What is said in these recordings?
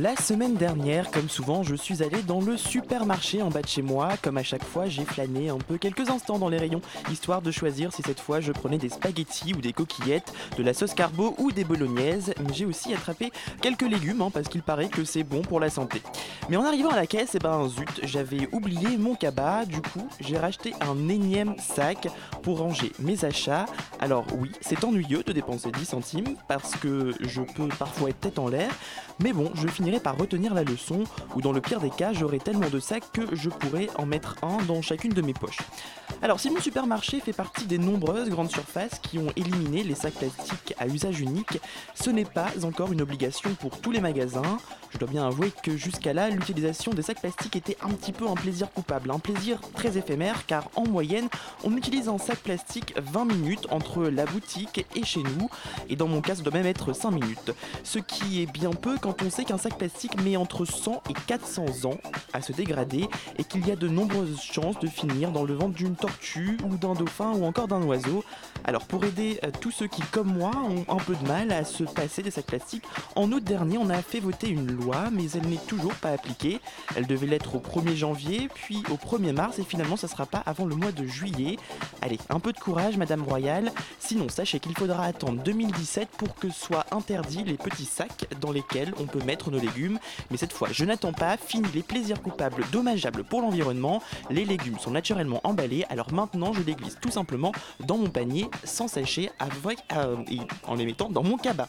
La semaine dernière, comme souvent, je suis allé dans le supermarché en bas de chez moi. Comme à chaque fois, j'ai flâné un peu quelques instants dans les rayons, histoire de choisir si cette fois je prenais des spaghettis ou des coquillettes, de la sauce carbo ou des bolognaises. Mais j'ai aussi attrapé quelques légumes, hein, parce qu'il paraît que c'est bon pour la santé. Mais en arrivant à la caisse, eh ben zut, j'avais oublié mon cabas. Du coup, j'ai racheté un énième sac pour ranger mes achats. Alors oui, c'est ennuyeux de dépenser 10 centimes, parce que je peux parfois être tête en l'air. Mais bon, je par retenir la leçon, ou dans le pire des cas, j'aurai tellement de sacs que je pourrai en mettre un dans chacune de mes poches. Alors, si mon supermarché fait partie des nombreuses grandes surfaces qui ont éliminé les sacs plastiques à usage unique, ce n'est pas encore une obligation pour tous les magasins. Je dois bien avouer que jusqu'à là, l'utilisation des sacs plastiques était un petit peu un plaisir coupable, un plaisir très éphémère, car en moyenne, on utilise un sac plastique 20 minutes entre la boutique et chez nous, et dans mon cas, ça doit même être 5 minutes. Ce qui est bien peu quand on sait qu'un sac plastique met entre 100 et 400 ans à se dégrader et qu'il y a de nombreuses chances de finir dans le ventre d'une tortue ou d'un dauphin ou encore d'un oiseau. Alors pour aider euh, tous ceux qui, comme moi, ont un peu de mal à se passer des sacs plastiques, en août dernier, on a fait voter une mais elle n'est toujours pas appliquée. Elle devait l'être au 1er janvier, puis au 1er mars, et finalement, ça sera pas avant le mois de juillet. Allez, un peu de courage, Madame Royale. Sinon, sachez qu'il faudra attendre 2017 pour que soient interdits les petits sacs dans lesquels on peut mettre nos légumes. Mais cette fois, je n'attends pas, fini les plaisirs coupables dommageables pour l'environnement. Les légumes sont naturellement emballés, alors maintenant je les glisse tout simplement dans mon panier sans sachet euh, en les mettant dans mon cabas.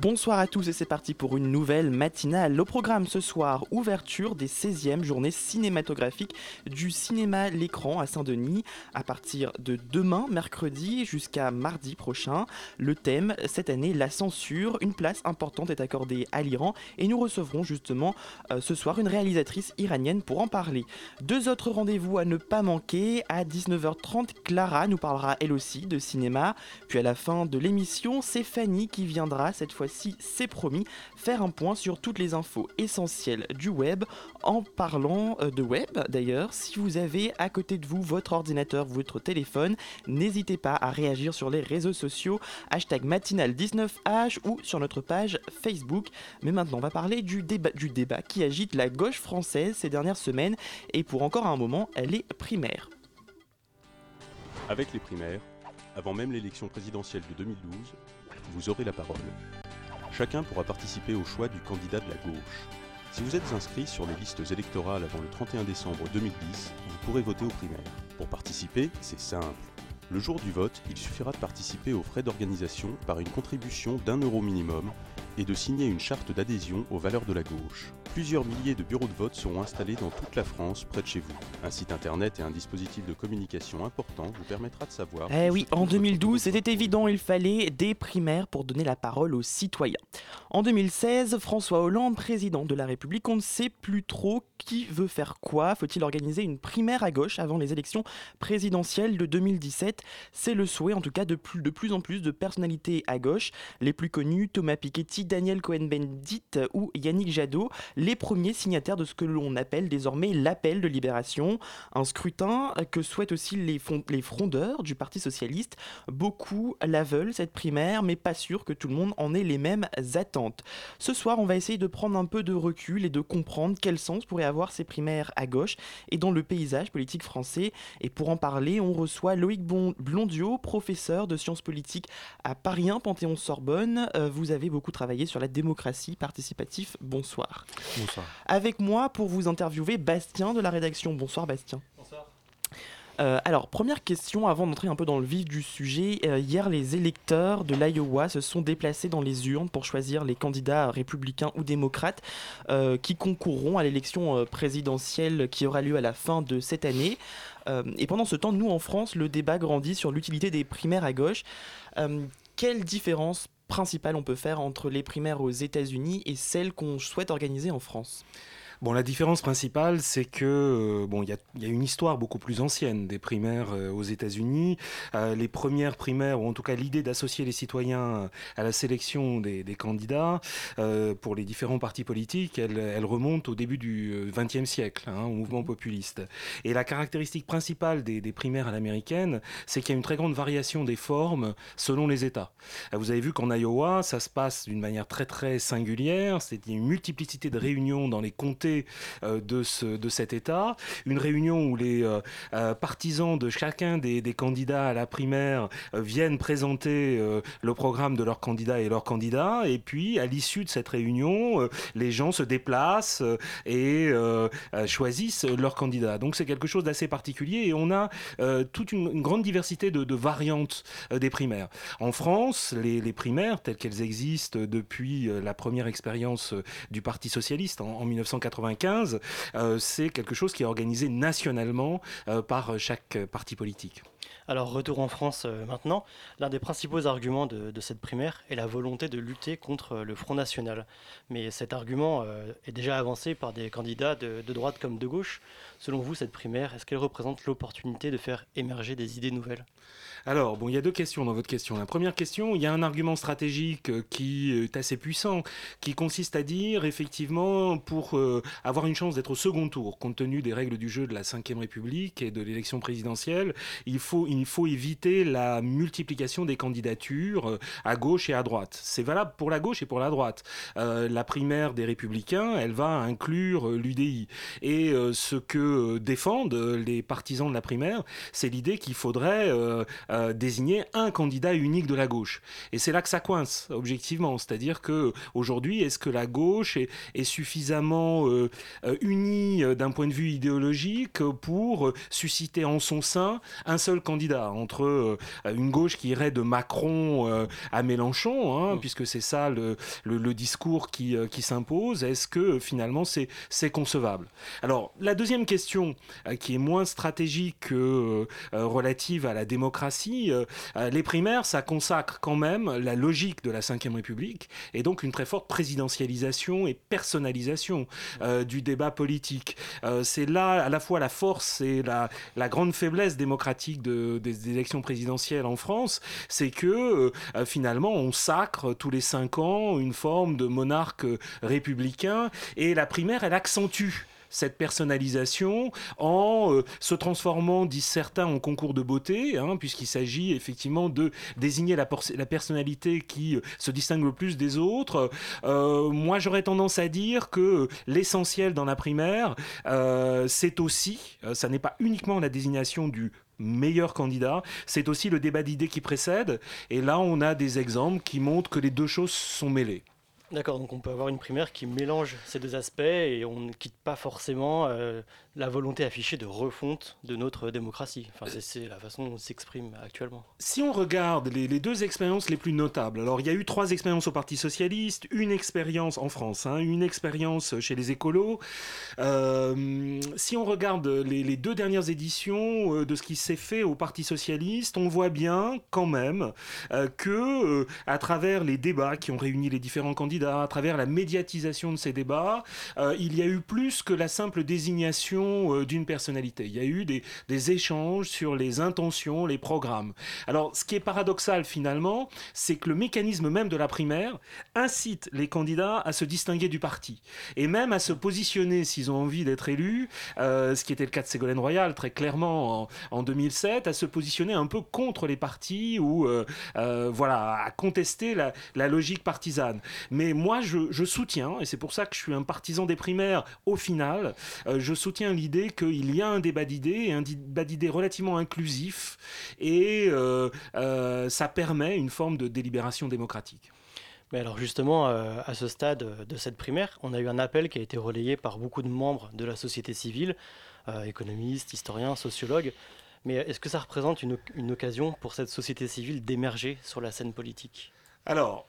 Bonsoir à tous et c'est parti pour une nouvelle matinale. Au programme ce soir, ouverture des 16e journées cinématographiques du cinéma L'écran à Saint-Denis à partir de demain, mercredi, jusqu'à mardi prochain. Le thème, cette année, la censure. Une place importante est accordée à l'Iran et nous recevrons justement euh, ce soir une réalisatrice iranienne pour en parler. Deux autres rendez-vous à ne pas manquer. À 19h30, Clara nous parlera elle aussi de cinéma. Puis à la fin de l'émission, c'est Fanny qui viendra cette fois-ci, c'est promis, faire un point sur toutes les infos essentielles du web. En parlant euh, de web d'ailleurs, si vous avez à côté de vous votre ordinateur, votre téléphone, n'hésitez pas à réagir sur les réseaux sociaux, hashtag matinal19h ou sur notre page Facebook. Mais maintenant, on va parler du débat, du débat qui agite la gauche française ces dernières semaines et pour encore un moment, elle est primaire. Avec les primaires, avant même l'élection présidentielle de 2012, vous aurez la parole. Chacun pourra participer au choix du candidat de la gauche. Si vous êtes inscrit sur les listes électorales avant le 31 décembre 2010, vous pourrez voter aux primaires. Pour participer, c'est simple. Le jour du vote, il suffira de participer aux frais d'organisation par une contribution d'un euro minimum et de signer une charte d'adhésion aux valeurs de la gauche. Plusieurs milliers de bureaux de vote seront installés dans toute la France près de chez vous. Un site internet et un dispositif de communication important vous permettra de savoir... Eh oui, en votre 2012, bureau de c'était évident, il fallait des primaires pour donner la parole aux citoyens. En 2016, François Hollande, président de la République, on ne sait plus trop qui veut faire quoi. Faut-il organiser une primaire à gauche avant les élections présidentielles de 2017 C'est le souhait en tout cas de plus, de plus en plus de personnalités à gauche. Les plus connus, Thomas Piketty, Daniel Cohen-Bendit ou Yannick Jadot, les premiers signataires de ce que l'on appelle désormais l'appel de libération. Un scrutin que souhaitent aussi les, frondeurs du Parti Socialiste. Beaucoup la veulent, cette primaire, mais pas sûr que tout le monde en ait les mêmes attentes. Ce soir, on va essayer de prendre un peu de recul et de comprendre quel sens pourraient avoir ces primaires à gauche et dans le paysage politique français. Et pour en parler, on reçoit Loïc Blondiot, professeur de sciences politiques à Paris 1 Panthéon-Sorbonne. Euh, vous avez beaucoup travaillé sur la démocratie participative. Bonsoir. Bonsoir. Avec moi pour vous interviewer, Bastien de la rédaction. Bonsoir Bastien. Euh, alors, première question avant d'entrer un peu dans le vif du sujet. Euh, hier, les électeurs de l'Iowa se sont déplacés dans les urnes pour choisir les candidats républicains ou démocrates euh, qui concourront à l'élection euh, présidentielle qui aura lieu à la fin de cette année. Euh, et pendant ce temps, nous en France, le débat grandit sur l'utilité des primaires à gauche. Euh, quelle différence principale on peut faire entre les primaires aux États-Unis et celles qu'on souhaite organiser en France Bon, la différence principale, c'est que euh, bon, il y a, y a une histoire beaucoup plus ancienne des primaires euh, aux États-Unis. Euh, les premières primaires, ou en tout cas l'idée d'associer les citoyens à la sélection des, des candidats euh, pour les différents partis politiques, elle, elle remonte au début du XXe siècle, hein, au mouvement populiste. Et la caractéristique principale des, des primaires à l'américaine, c'est qu'il y a une très grande variation des formes selon les États. Vous avez vu qu'en Iowa, ça se passe d'une manière très très singulière. C'est une multiplicité de réunions dans les comtés euh, de, ce, de cet État. Une réunion où les euh, euh, partisans de chacun des, des candidats à la primaire viennent présenter le programme de leur candidat et leur candidat. Et puis, à l'issue de cette réunion, les gens se déplacent et choisissent leur candidat. Donc, c'est quelque chose d'assez particulier et on a toute une, grande diversité de, variantes des primaires. En France, les, primaires, telles qu'elles existent depuis la première expérience du Parti socialiste en, en 1995, euh, c'est quelque chose qui est organisé nationalement euh, par chaque euh, parti politique. Alors, retour en France maintenant. L'un des principaux arguments de, cette primaire est la volonté de lutter contre le Front National. Mais cet argument est déjà avancé par des candidats de droite comme de gauche. Selon vous, cette primaire, est-ce qu'elle représente l'opportunité de faire émerger des idées nouvelles? Alors, bon, il y a deux questions dans votre question. La première question, il y a un argument stratégique euh, qui est assez puissant, qui consiste à dire, effectivement, pour euh, avoir une chance d'être au second tour, compte tenu des règles du jeu de la Ve République et de l'élection présidentielle, il faut, il faut éviter la multiplication des candidatures euh, à gauche et à droite. C'est valable pour la gauche et pour la droite. La primaire des Républicains, elle va inclure l'UDI. Et ce que défendent les partisans de la primaire, c'est l'idée qu'il faudrait euh, désigner un candidat unique de la gauche. Et c'est là que ça coince, objectivement. C'est-à-dire que aujourd'hui, est-ce que la gauche est, est suffisamment euh, euh, unie d'un point de vue idéologique pour susciter en son sein un seul candidat entre euh, une gauche qui irait de Macron à Mélenchon, hein, Mm. puisque c'est ça le, le, le discours qui, qui s'impose. Est-ce que finalement c'est c'est concevable? Alors la deuxième question, qui est moins stratégique que relative à la démocratie, euh, euh, les primaires, ça consacre quand même la logique de la Ve République et donc une très forte présidentialisation et personnalisation euh, du débat politique. C'est là à la fois la force et la, grande faiblesse démocratique de, des, élections présidentielles en France, c'est que finalement on sacre tous les cinq ans une forme de monarque républicain et la primaire elle accentue cette personnalisation en euh, se transformant, disent certains, en concours de beauté, hein, puisqu'il s'agit effectivement de désigner la, la personnalité qui euh, se distingue le plus des autres. Euh, moi, j'aurais tendance à dire que l'essentiel dans la primaire, c'est aussi, ça n'est pas uniquement la désignation du meilleur candidat, c'est aussi le débat d'idées qui précède. Et là, on a des exemples qui montrent que les deux choses sont mêlées. D'accord, donc on peut avoir une primaire qui mélange ces deux aspects et on ne quitte pas forcément euh, la volonté affichée de refonte de notre démocratie. Enfin, c'est- la façon dont on s'exprime actuellement. Si on regarde les, deux expériences les plus notables, alors il y a eu trois expériences au Parti Socialiste, une expérience en France, hein, une expérience chez les écolos. Euh, si on regarde les, deux dernières éditions euh, de ce qui s'est fait au Parti Socialiste, on voit bien quand même euh, que euh, à travers les débats qui ont réuni les différents candidats, à travers la médiatisation de ces débats, il y a eu plus que la simple désignation euh, d'une personnalité. Il y a eu des, échanges sur les intentions, les programmes. Alors, ce qui est paradoxal finalement, c'est que le mécanisme même de la primaire incite les candidats à se distinguer du parti et même à se positionner s'ils ont envie d'être élus, euh, ce qui était le cas de Ségolène Royal très clairement en, en 2007, à se positionner un peu contre les partis ou euh, voilà à contester la, logique partisane. Mais moi, je, soutiens, et c'est pour ça que je suis un partisan des primaires au final, je soutiens l'idée qu'il y a un débat d'idées, un débat d'idées relativement inclusif, et euh, euh, ça permet une forme de délibération démocratique. Mais alors justement, euh, à ce stade de cette primaire, on a eu un appel qui a été relayé par beaucoup de membres de la société civile, économistes, historiens, sociologues. Mais est-ce que ça représente une, une occasion pour cette société civile d'émerger sur la scène politique? Alors,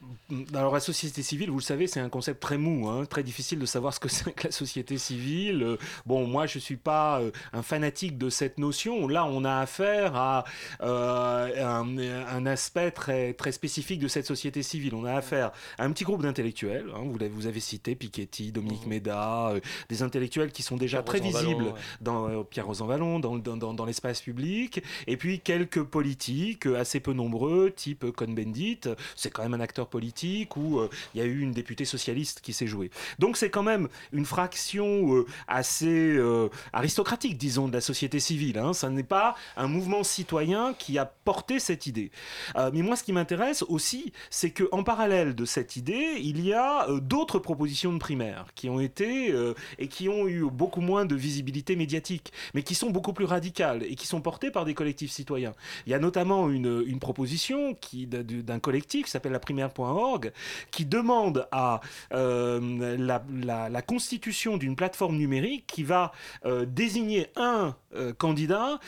alors, la société civile, vous le savez, c'est un concept très mou, hein, très difficile de savoir ce que c'est que la société civile. Euh, bon, moi, je ne suis pas euh, un fanatique de cette notion. Là, on a affaire à euh, un, aspect très, très spécifique de cette société civile. On a affaire à un petit groupe d'intellectuels. Hein, vous, vous, avez cité Piketty, Dominique mmh. Méda, des intellectuels qui sont déjà très visibles dans Pierre Rosanvallon, dans, dans, dans, l'espace public. Et puis quelques politiques assez peu nombreux, type Cohn-Bendit. C'est quand même un acteur politique où euh, il y a eu une députée socialiste qui s'est jouée. Donc c'est quand même une fraction euh, assez euh, aristocratique, disons, de la société civile. Hein. Ça n'est pas un mouvement citoyen qui a porté cette idée. mais moi, ce qui m'intéresse aussi, c'est qu'en parallèle de cette idée, il y a d'autres propositions de primaires qui ont été et qui ont eu beaucoup moins de visibilité médiatique, mais qui sont beaucoup plus radicales et qui sont portées par des collectifs citoyens. Il y a notamment une, une proposition d'un collectif s'appelle la primaire.org, qui demande à euh, la, constitution d'une plateforme numérique qui va euh, désigner un euh, candidat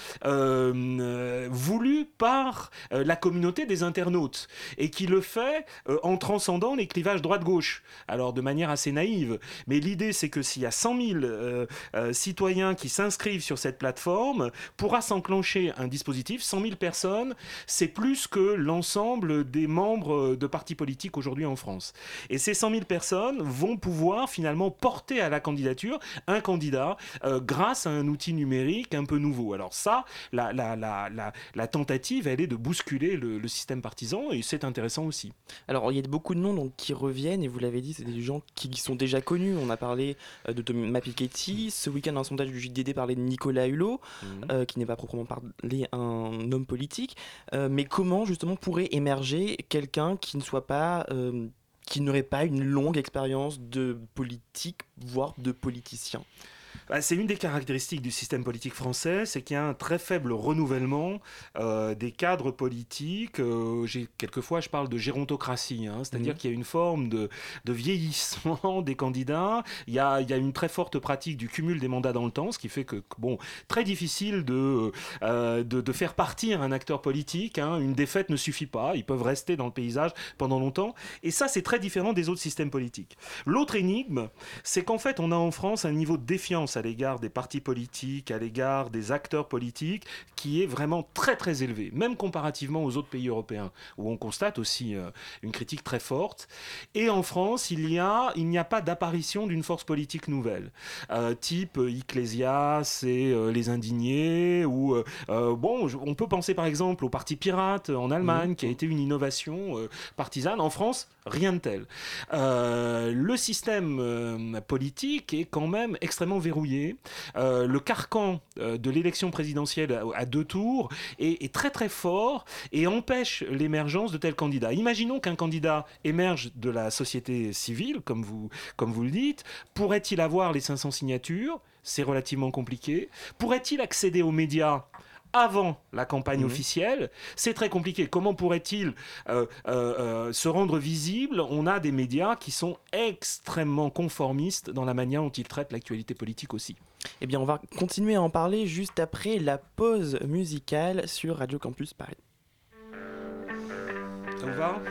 voulu par la communauté des internautes et qui le fait en transcendant les clivages droite-gauche. Alors de manière assez naïve, mais l'idée c'est que s'il y a 100 000 citoyens qui s'inscrivent sur cette plateforme, pourra s'enclencher un dispositif, 100 000 personnes, c'est plus que l'ensemble des membres de partis politiques aujourd'hui en France. Et ces 100 000 personnes vont pouvoir finalement porter à la candidature un candidat euh, grâce à un outil numérique un peu nouveau. Alors ça, la, la, la, la tentative, elle est de bousculer le, système partisan et c'est intéressant aussi. Alors il y a beaucoup de noms donc, qui reviennent et vous l'avez dit, c'est des gens qui sont déjà connus. On a parlé euh, de Thomas Piketty. Ce week-end, un sondage du JDD parlait de Nicolas Hulot, mmh. euh, qui n'est pas proprement parlé un homme politique. mais comment justement pourrait émerger quelqu'un qui ne soit pas euh, qui n'aurait pas une longue expérience de politique, voire de politicien bah, c'est une des caractéristiques du système politique français, c'est qu'il y a un très faible renouvellement euh, des cadres politiques. Euh, quelquefois, je parle de gérontocratie, hein, c'est-à-dire mhm. qu'il y a une forme de, vieillissement des candidats. Il y, a, une très forte pratique du cumul des mandats dans le temps, ce qui fait que, bon, très difficile de, euh, de, faire partir un acteur politique. Hein. Une défaite ne suffit pas. Ils peuvent rester dans le paysage pendant longtemps. Et ça, c'est très différent des autres systèmes politiques. L'autre énigme, c'est qu'en fait, on a en France un niveau de défiance à l'égard des partis politiques, à l'égard des acteurs politiques, qui est vraiment très très élevé, même comparativement aux autres pays européens, où on constate aussi euh, une critique très forte. Et en France, il n'y a, il n'y a pas d'apparition d'une force politique nouvelle, euh, type Ecclésias et euh, les indignés, ou bon, on peut penser par exemple au Parti Pirate en Allemagne, mmh. qui a été une innovation partisane. En France, rien de tel. le système politique est quand même extrêmement verrouillé euh, le carcan euh, de l'élection présidentielle à, deux tours est, très très fort et empêche l'émergence de tels candidats. Imaginons qu'un candidat émerge de la société civile, comme vous, comme vous le dites. Pourrait-il avoir les 500 signatures? C'est relativement compliqué. Pourrait-il accéder aux médias? Avant la campagne mhm. officielle, c'est très compliqué. Comment pourrait-il euh, euh, euh, se rendre visible? On a des médias qui sont extrêmement conformistes dans la manière dont ils traitent l'actualité politique aussi. Eh bien, on va continuer à en parler juste après la pause musicale sur Radio Campus Paris. Ça vous va?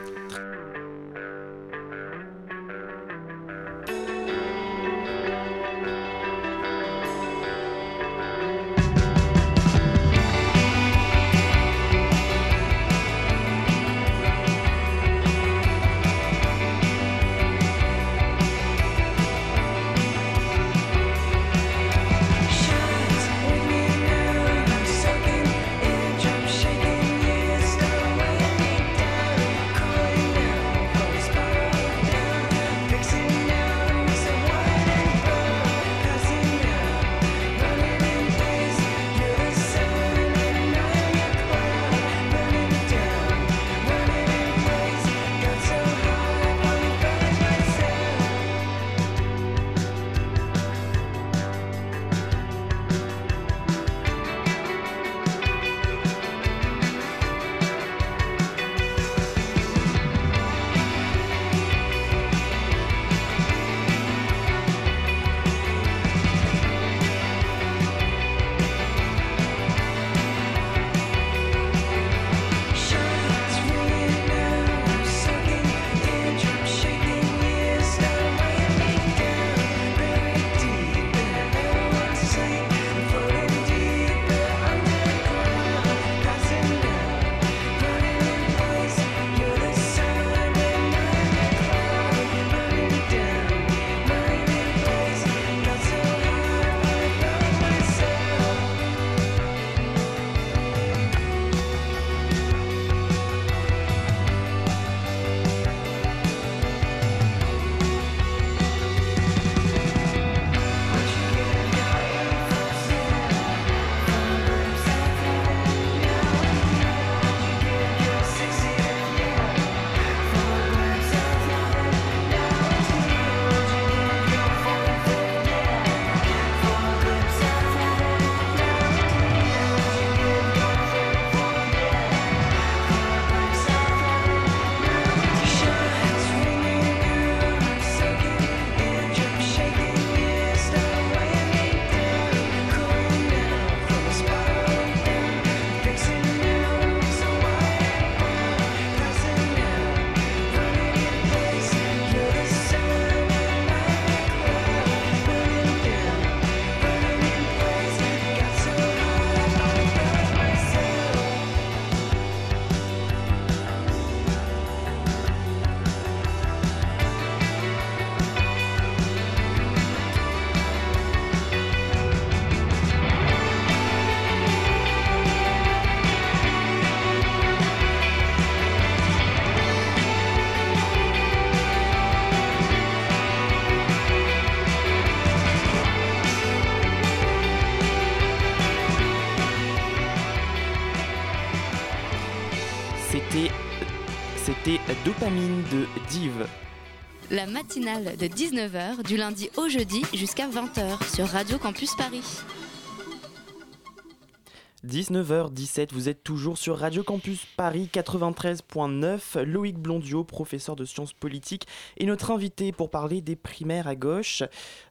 Dopamine de Div. La matinale de 19h du lundi au jeudi jusqu'à 20h sur Radio Campus Paris. 19h17, vous êtes toujours sur Radio Campus Paris 93.9. Loïc Blondiot, professeur de sciences politiques, est notre invité pour parler des primaires à gauche.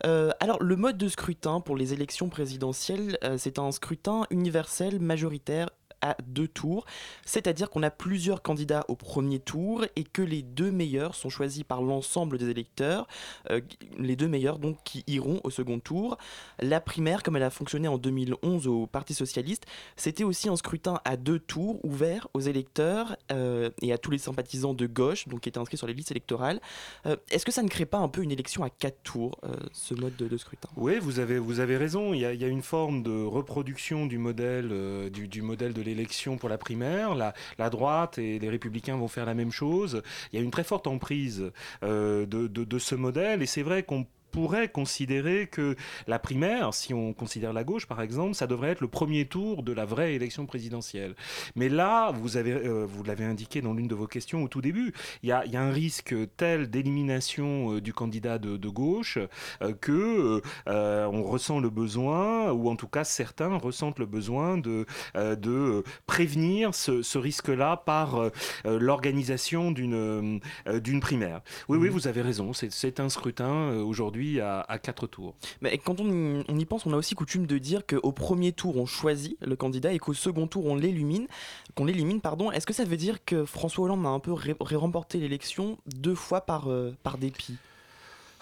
Euh, alors, le mode de scrutin pour les élections présidentielles, euh, c'est un scrutin universel, majoritaire à deux tours, c'est-à-dire qu'on a plusieurs candidats au premier tour et que les deux meilleurs sont choisis par l'ensemble des électeurs, euh, les deux meilleurs donc qui iront au second tour. La primaire, comme elle a fonctionné en 2011 au Parti socialiste, c'était aussi un scrutin à deux tours ouvert aux électeurs euh, et à tous les sympathisants de gauche, donc qui étaient inscrits sur les listes électorales. Euh, est-ce que ça ne crée pas un peu une élection à quatre tours, ce mode de, scrutin? Oui, vous avez, vous avez raison. Il y, une forme de reproduction du modèle, du, du modèle de l'élection élection pour la primaire. La, droite et les républicains vont faire la même chose. Il y a une très forte emprise euh, de, de, de, ce modèle et c'est vrai qu'on pourrait considérer que la primaire, si on considère la gauche par exemple, ça devrait être le premier tour de la vraie élection présidentielle. Mais là, vous avez, euh, vous l'avez indiqué dans l'une de vos questions au tout début, il y a, y a, un risque tel d'élimination euh, du candidat de, de gauche euh, que euh, on ressent le besoin, ou en tout cas certains ressentent le besoin de, de prévenir ce, ce risque-là par l'organisation d'une d'une primaire. Oui, oui, vous avez raison. C'est un scrutin aujourd'hui à, quatre tours. Mais quand on, y pense, on a aussi coutume de dire qu'au premier tour, on choisit le candidat et qu'au second tour, on l'élimine. Qu'on l'élimine, pardon. Est-ce que ça veut dire que François Hollande a un peu remporté l'élection deux fois par, euh, par dépit?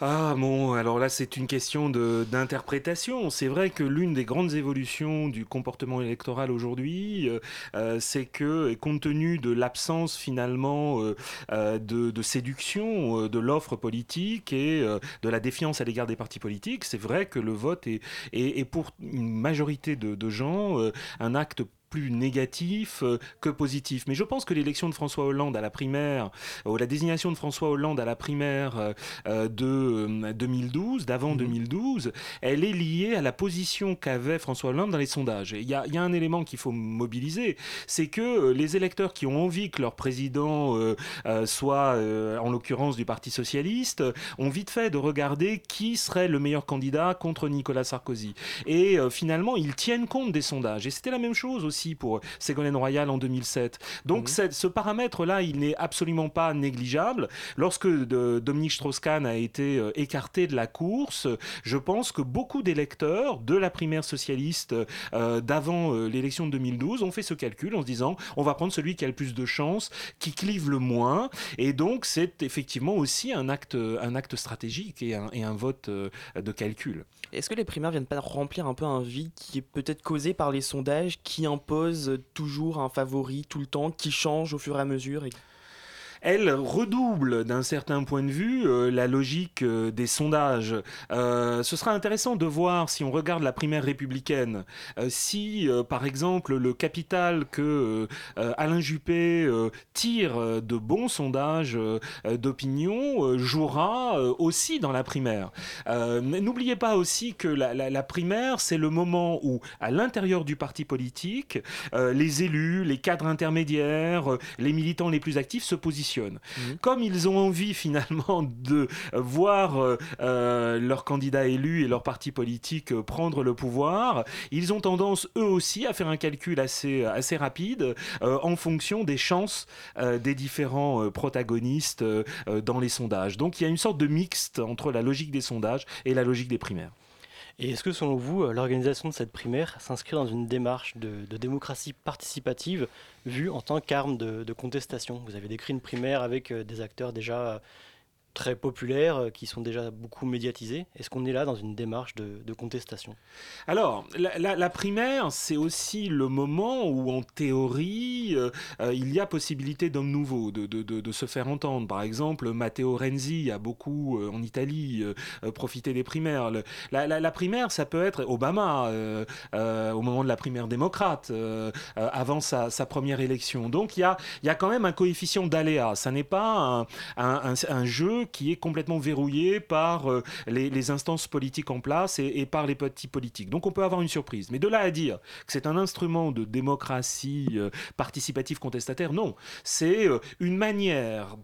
Ah bon, alors là c'est une question d'interprétation. C'est vrai que l'une des grandes évolutions du comportement électoral aujourd'hui, euh, c'est que compte tenu de l'absence finalement euh, de, séduction de l'offre politique et euh, de la défiance à l'égard des partis politiques, c'est vrai que le vote est, pour une majorité de, de gens un acte plus négatif euh, que positif. Mais je pense que l'élection de François Hollande à la primaire, ou la désignation de François Hollande à la primaire euh, de 2012, d'avant mmh. 2012, elle est liée à la position qu'avait François Hollande dans les sondages. Il y, y, a un élément qu'il faut mobiliser, c'est que les électeurs qui ont envie que leur président euh, euh, soit, euh, en l'occurrence du Parti socialiste, ont vite fait de regarder qui serait le meilleur candidat contre Nicolas Sarkozy. Et finalement, ils tiennent compte des sondages. Et c'était la même chose aussi pour Ségolène Royal en 2007. Donc mmh. ce paramètre-là, il n'est absolument pas négligeable. Lorsque de, Dominique Strauss-Kahn a été euh, écarté de la course, je pense que beaucoup d'électeurs de la primaire socialiste euh, d'avant euh, l'élection de 2012 ont fait ce calcul en se disant on va prendre celui qui a le plus de chances, qui clive le moins. Et donc c'est effectivement aussi un acte, un acte stratégique et un, et un vote de calcul. Est-ce que les primaires viennent pas remplir un peu un vide qui est peut-être causé par les sondages qui imposent toujours un favori tout le temps, qui change au fur et à mesure elle redouble d'un certain point de vue euh, la logique euh, des sondages. Euh, ce sera intéressant de voir si on regarde la primaire républicaine, si par exemple le capital que Alain Juppé tire de bons sondages d'opinion jouera aussi dans la primaire. N'oubliez pas aussi que la primaire, c'est le moment où, à l'intérieur du parti politique, les élus, les cadres intermédiaires, les militants les plus actifs se positionnent Mmh. Comme ils ont envie finalement de voir euh, leur candidat élu et leur parti politique prendre le pouvoir, ils ont tendance eux aussi à faire un calcul assez, assez rapide euh, en fonction des chances euh, des différents protagonistes dans les sondages. Donc il y a une sorte de mixte entre la logique des sondages et la logique des primaires. Et est-ce que selon vous, l'organisation de cette primaire s'inscrit dans une démarche de, démocratie participative vue en tant qu'arme de, de, contestation? Vous avez décrit une primaire avec des acteurs déjà très populaires, euh, qui sont déjà beaucoup médiatisés. Est-ce qu'on est là dans une démarche de, contestation? Alors, la, primaire, c'est aussi le moment où, en théorie, euh, euh, il y a possibilité d'hommes nouveaux, de, de, de, se faire entendre. Par exemple, Matteo Renzi a beaucoup, en Italie, profité des primaires. La, la, primaire, ça peut être Obama, au moment de la primaire démocrate, avant sa, sa, première élection. Donc, il y a, y a quand même un coefficient d'aléa. Ça n'est pas un jeu qui est complètement verrouillé par les, instances politiques en place et, et, par les petits politiques. Donc on peut avoir une surprise. Mais de là à dire que c'est un instrument de démocratie participative contestataire, non. C'est une manière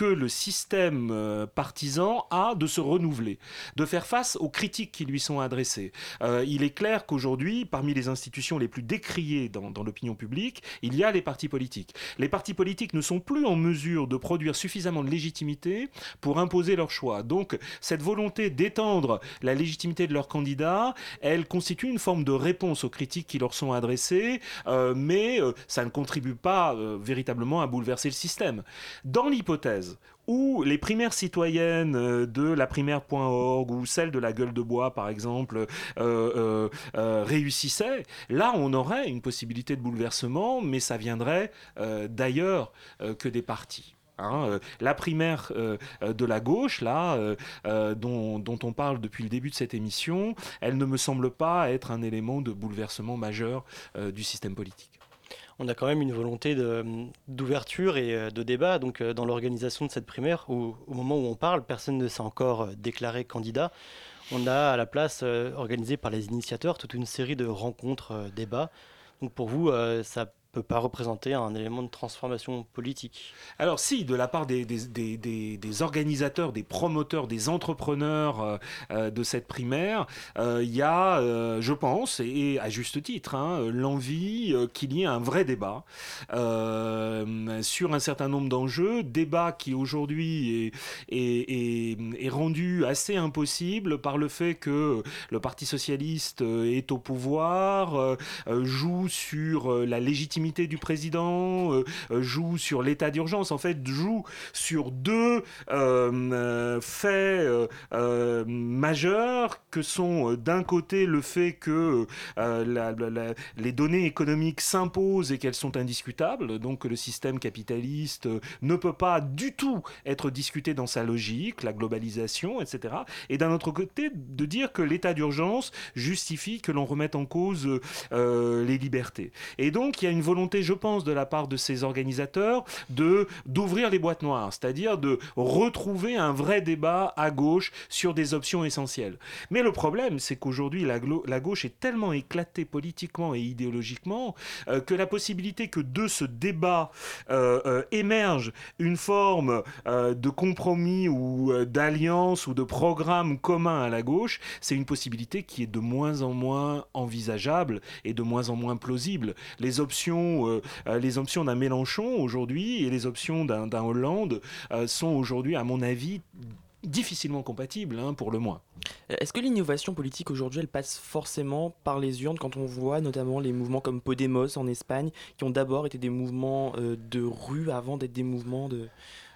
que le système euh, partisan a de se renouveler, de faire face aux critiques qui lui sont adressées. Euh, il est clair qu'aujourd'hui, parmi les institutions les plus décriées dans, l'opinion publique, il y a les partis politiques. Les partis politiques ne sont plus en mesure de produire suffisamment de légitimité pour imposer leur choix. Donc cette volonté d'étendre la légitimité de leurs candidats, elle constitue une forme de réponse aux critiques qui leur sont adressées, euh, mais ça ne contribue pas véritablement à bouleverser le système. Dans l'hypothèse où les primaires citoyennes euh, de la primaire.org ou celles de la gueule de bois, par exemple, euh, euh, réussissaient, là, on aurait une possibilité de bouleversement, mais ça viendrait d'ailleurs que des partis. Hein. la primaire de la gauche, là, dont, on parle depuis le début de cette émission, elle ne me semble pas être un élément de bouleversement majeur du système politique on a quand même une volonté d'ouverture et euh, de débat. Donc, euh, dans l'organisation de cette primaire, au moment où on parle, personne ne s'est encore euh, déclaré candidat. On a à la place, organisé par les initiateurs, toute une série de rencontres, débats. Donc, pour vous, ça peut pas représenter un élément de transformation politique. Alors si, de la part des, organisateurs, des promoteurs, des entrepreneurs euh, euh, de cette primaire, euh, il y a, je pense, et, à juste titre, hein, l'envie qu'il y ait un vrai débat sur un certain nombre d'enjeux, débat qui aujourd'hui est, rendu assez impossible par le fait que le Parti socialiste est au pouvoir, joue sur la légitimité du président, euh, euh, joue sur l'état d'urgence, en fait, joue sur deux euh, faits majeurs que sont d'un côté le fait que les données économiques s'imposent et qu'elles sont indiscutables, donc que le système capitaliste ne peut pas du tout être discuté dans sa logique, la globalisation, etc. Et d'un autre côté, de dire que l'état d'urgence justifie que l'on remette en cause les libertés. Et donc, il y a une volonté, je pense, de la part de ces organisateurs de d'ouvrir les boîtes noires, c'est-à-dire de retrouver un vrai débat à gauche sur des options essentielles. Mais le problème, c'est qu'aujourd'hui, la, gauche est tellement éclatée politiquement et idéologiquement euh, que la possibilité que de ce débat euh, euh, émerge une forme de compromis ou d'alliance ou de programme commun à la gauche, c'est une possibilité qui est de moins en moins envisageable et de moins en moins plausible. Les options euh, euh, les options d'un Mélenchon aujourd'hui et les options d'un Hollande euh, sont aujourd'hui, à mon avis, difficilement compatibles, hein, pour le moins. Est-ce que l'innovation politique aujourd'hui, elle passe forcément par les urnes quand on voit notamment les mouvements comme Podemos en Espagne, qui ont d'abord été des mouvements de rue avant d'être des mouvements de,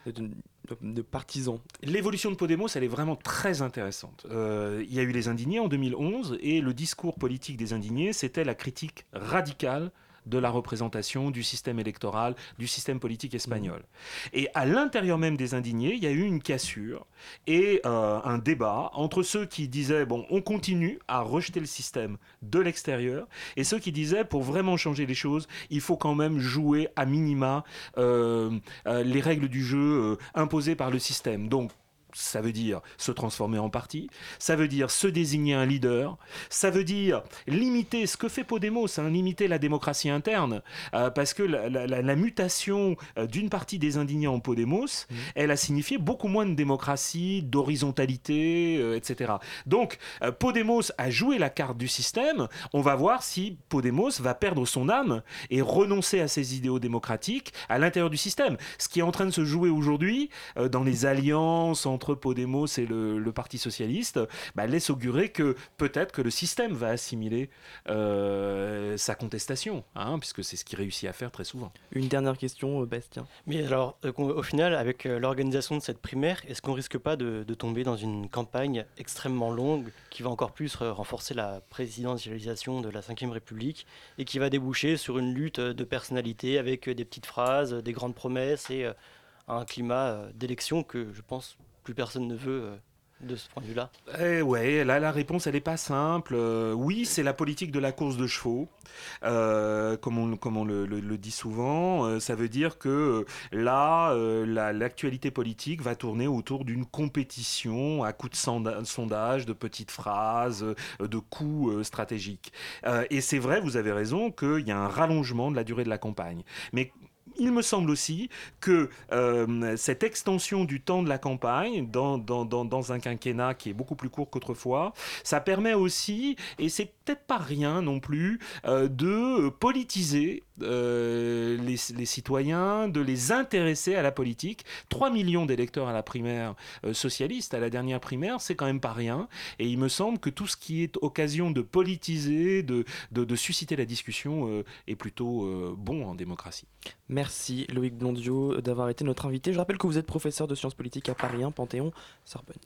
de, partisans? L'évolution de Podemos, elle est vraiment très intéressante. il y a eu les indignés en 2011, et le discours politique des indignés, c'était la critique radicale de la représentation, du système électoral, du système politique espagnol. Mmh. Et à l'intérieur même des indignés, il y a eu une cassure et euh, un débat entre ceux qui disaient, bon, on continue à rejeter le système de l'extérieur, et ceux qui disaient, pour vraiment changer les choses, il faut quand même jouer à minima euh, euh, les règles du jeu imposées par le système. Donc, ça veut dire se transformer en parti, ça veut dire se désigner un leader, ça veut dire limiter ce que fait Podemos, hein, limiter la démocratie interne, euh, parce que la, mutation euh, d'une partie des indignés en Podemos, mmh. elle a signifié beaucoup moins de démocratie, d'horizontalité, euh, etc. Donc Podemos a joué la carte du système, on va voir si Podemos va perdre son âme et renoncer à ses idéaux démocratiques à l'intérieur du système. Ce qui est en train de se jouer aujourd'hui dans les alliances entre entre Podemos et le, Parti socialiste, bah, laisse augurer que peut-être que le système va assimiler euh, sa contestation, hein, puisque c'est ce qu'il réussit à faire très souvent. Une dernière question, euh, Bastien. Mais alors, euh, au final, avec l'organisation de cette primaire, est-ce qu'on risque pas de, tomber dans une campagne extrêmement longue qui va encore plus renforcer la présidentialisation de la Ve République et qui va déboucher sur une lutte de personnalité avec des petites phrases, des grandes promesses et un climat d'élection que je pense plus personne ne veut euh, de ce point de vue-là eh Ouais, là la réponse elle n'est pas simple. Euh, oui, c'est la politique de la course de chevaux, euh, comme on, le, dit souvent. Ça veut dire que là, l'actualité politique va tourner autour d'une compétition à coups de sondage, de petites phrases, de coups stratégiques. et c'est vrai, vous avez raison, qu'il y a un rallongement de la durée de la campagne. Mais il me semble aussi que euh, cette extension du temps de la campagne dans, dans, dans, un quinquennat qui est beaucoup plus court qu'autrefois, ça permet aussi, et c'est peut-être pas rien non plus, euh, de politiser euh, les, citoyens, de les intéresser à la politique. 3 millions d'électeurs à la primaire socialiste, à la dernière primaire, c'est quand même pas rien. Et il me semble que tout ce qui est occasion de politiser, de susciter la discussion est plutôt bon en démocratie. Merci Loïc Blondiot d'avoir été notre invité. Je rappelle que vous êtes professeur de sciences politiques à Paris 1, Panthéon, Sorbonne.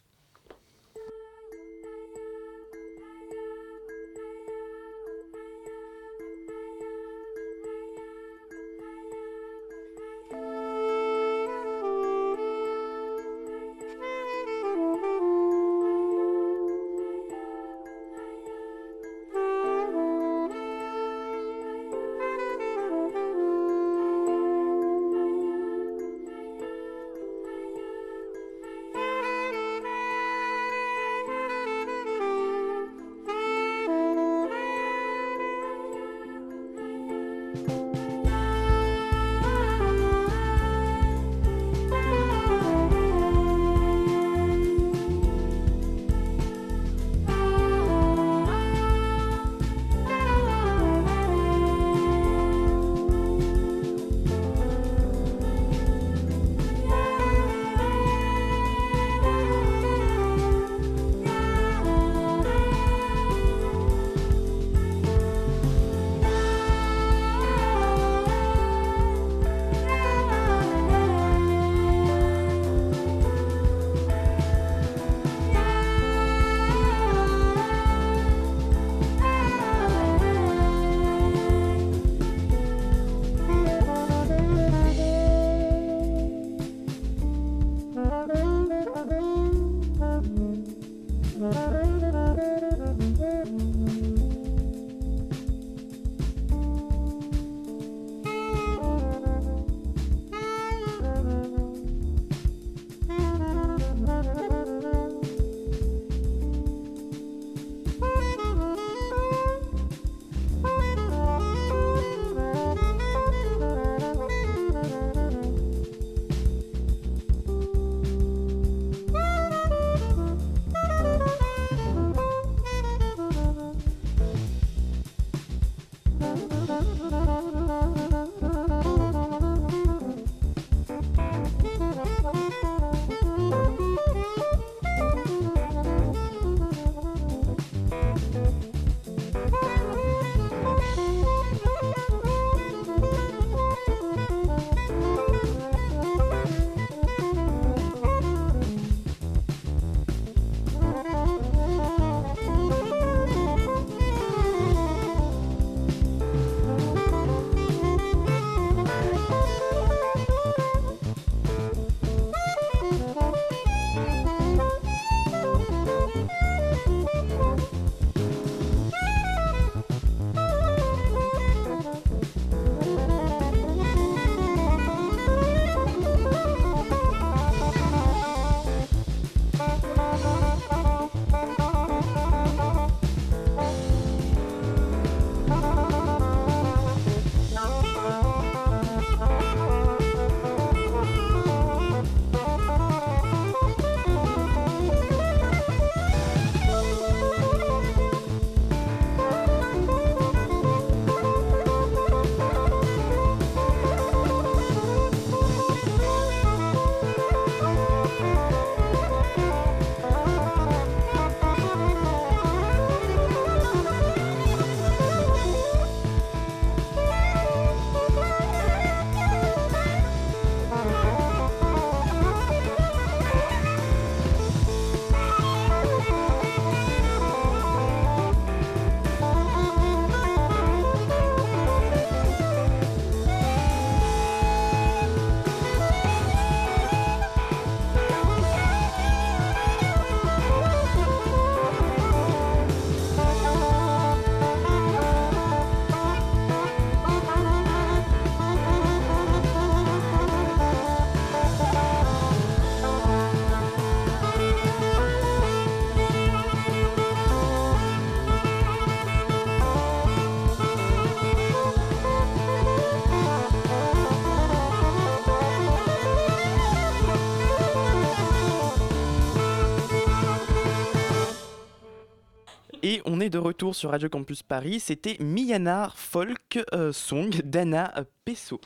Et on est de retour sur Radio Campus Paris. C'était Miyanar Folk euh, Song d'Anna Pesso.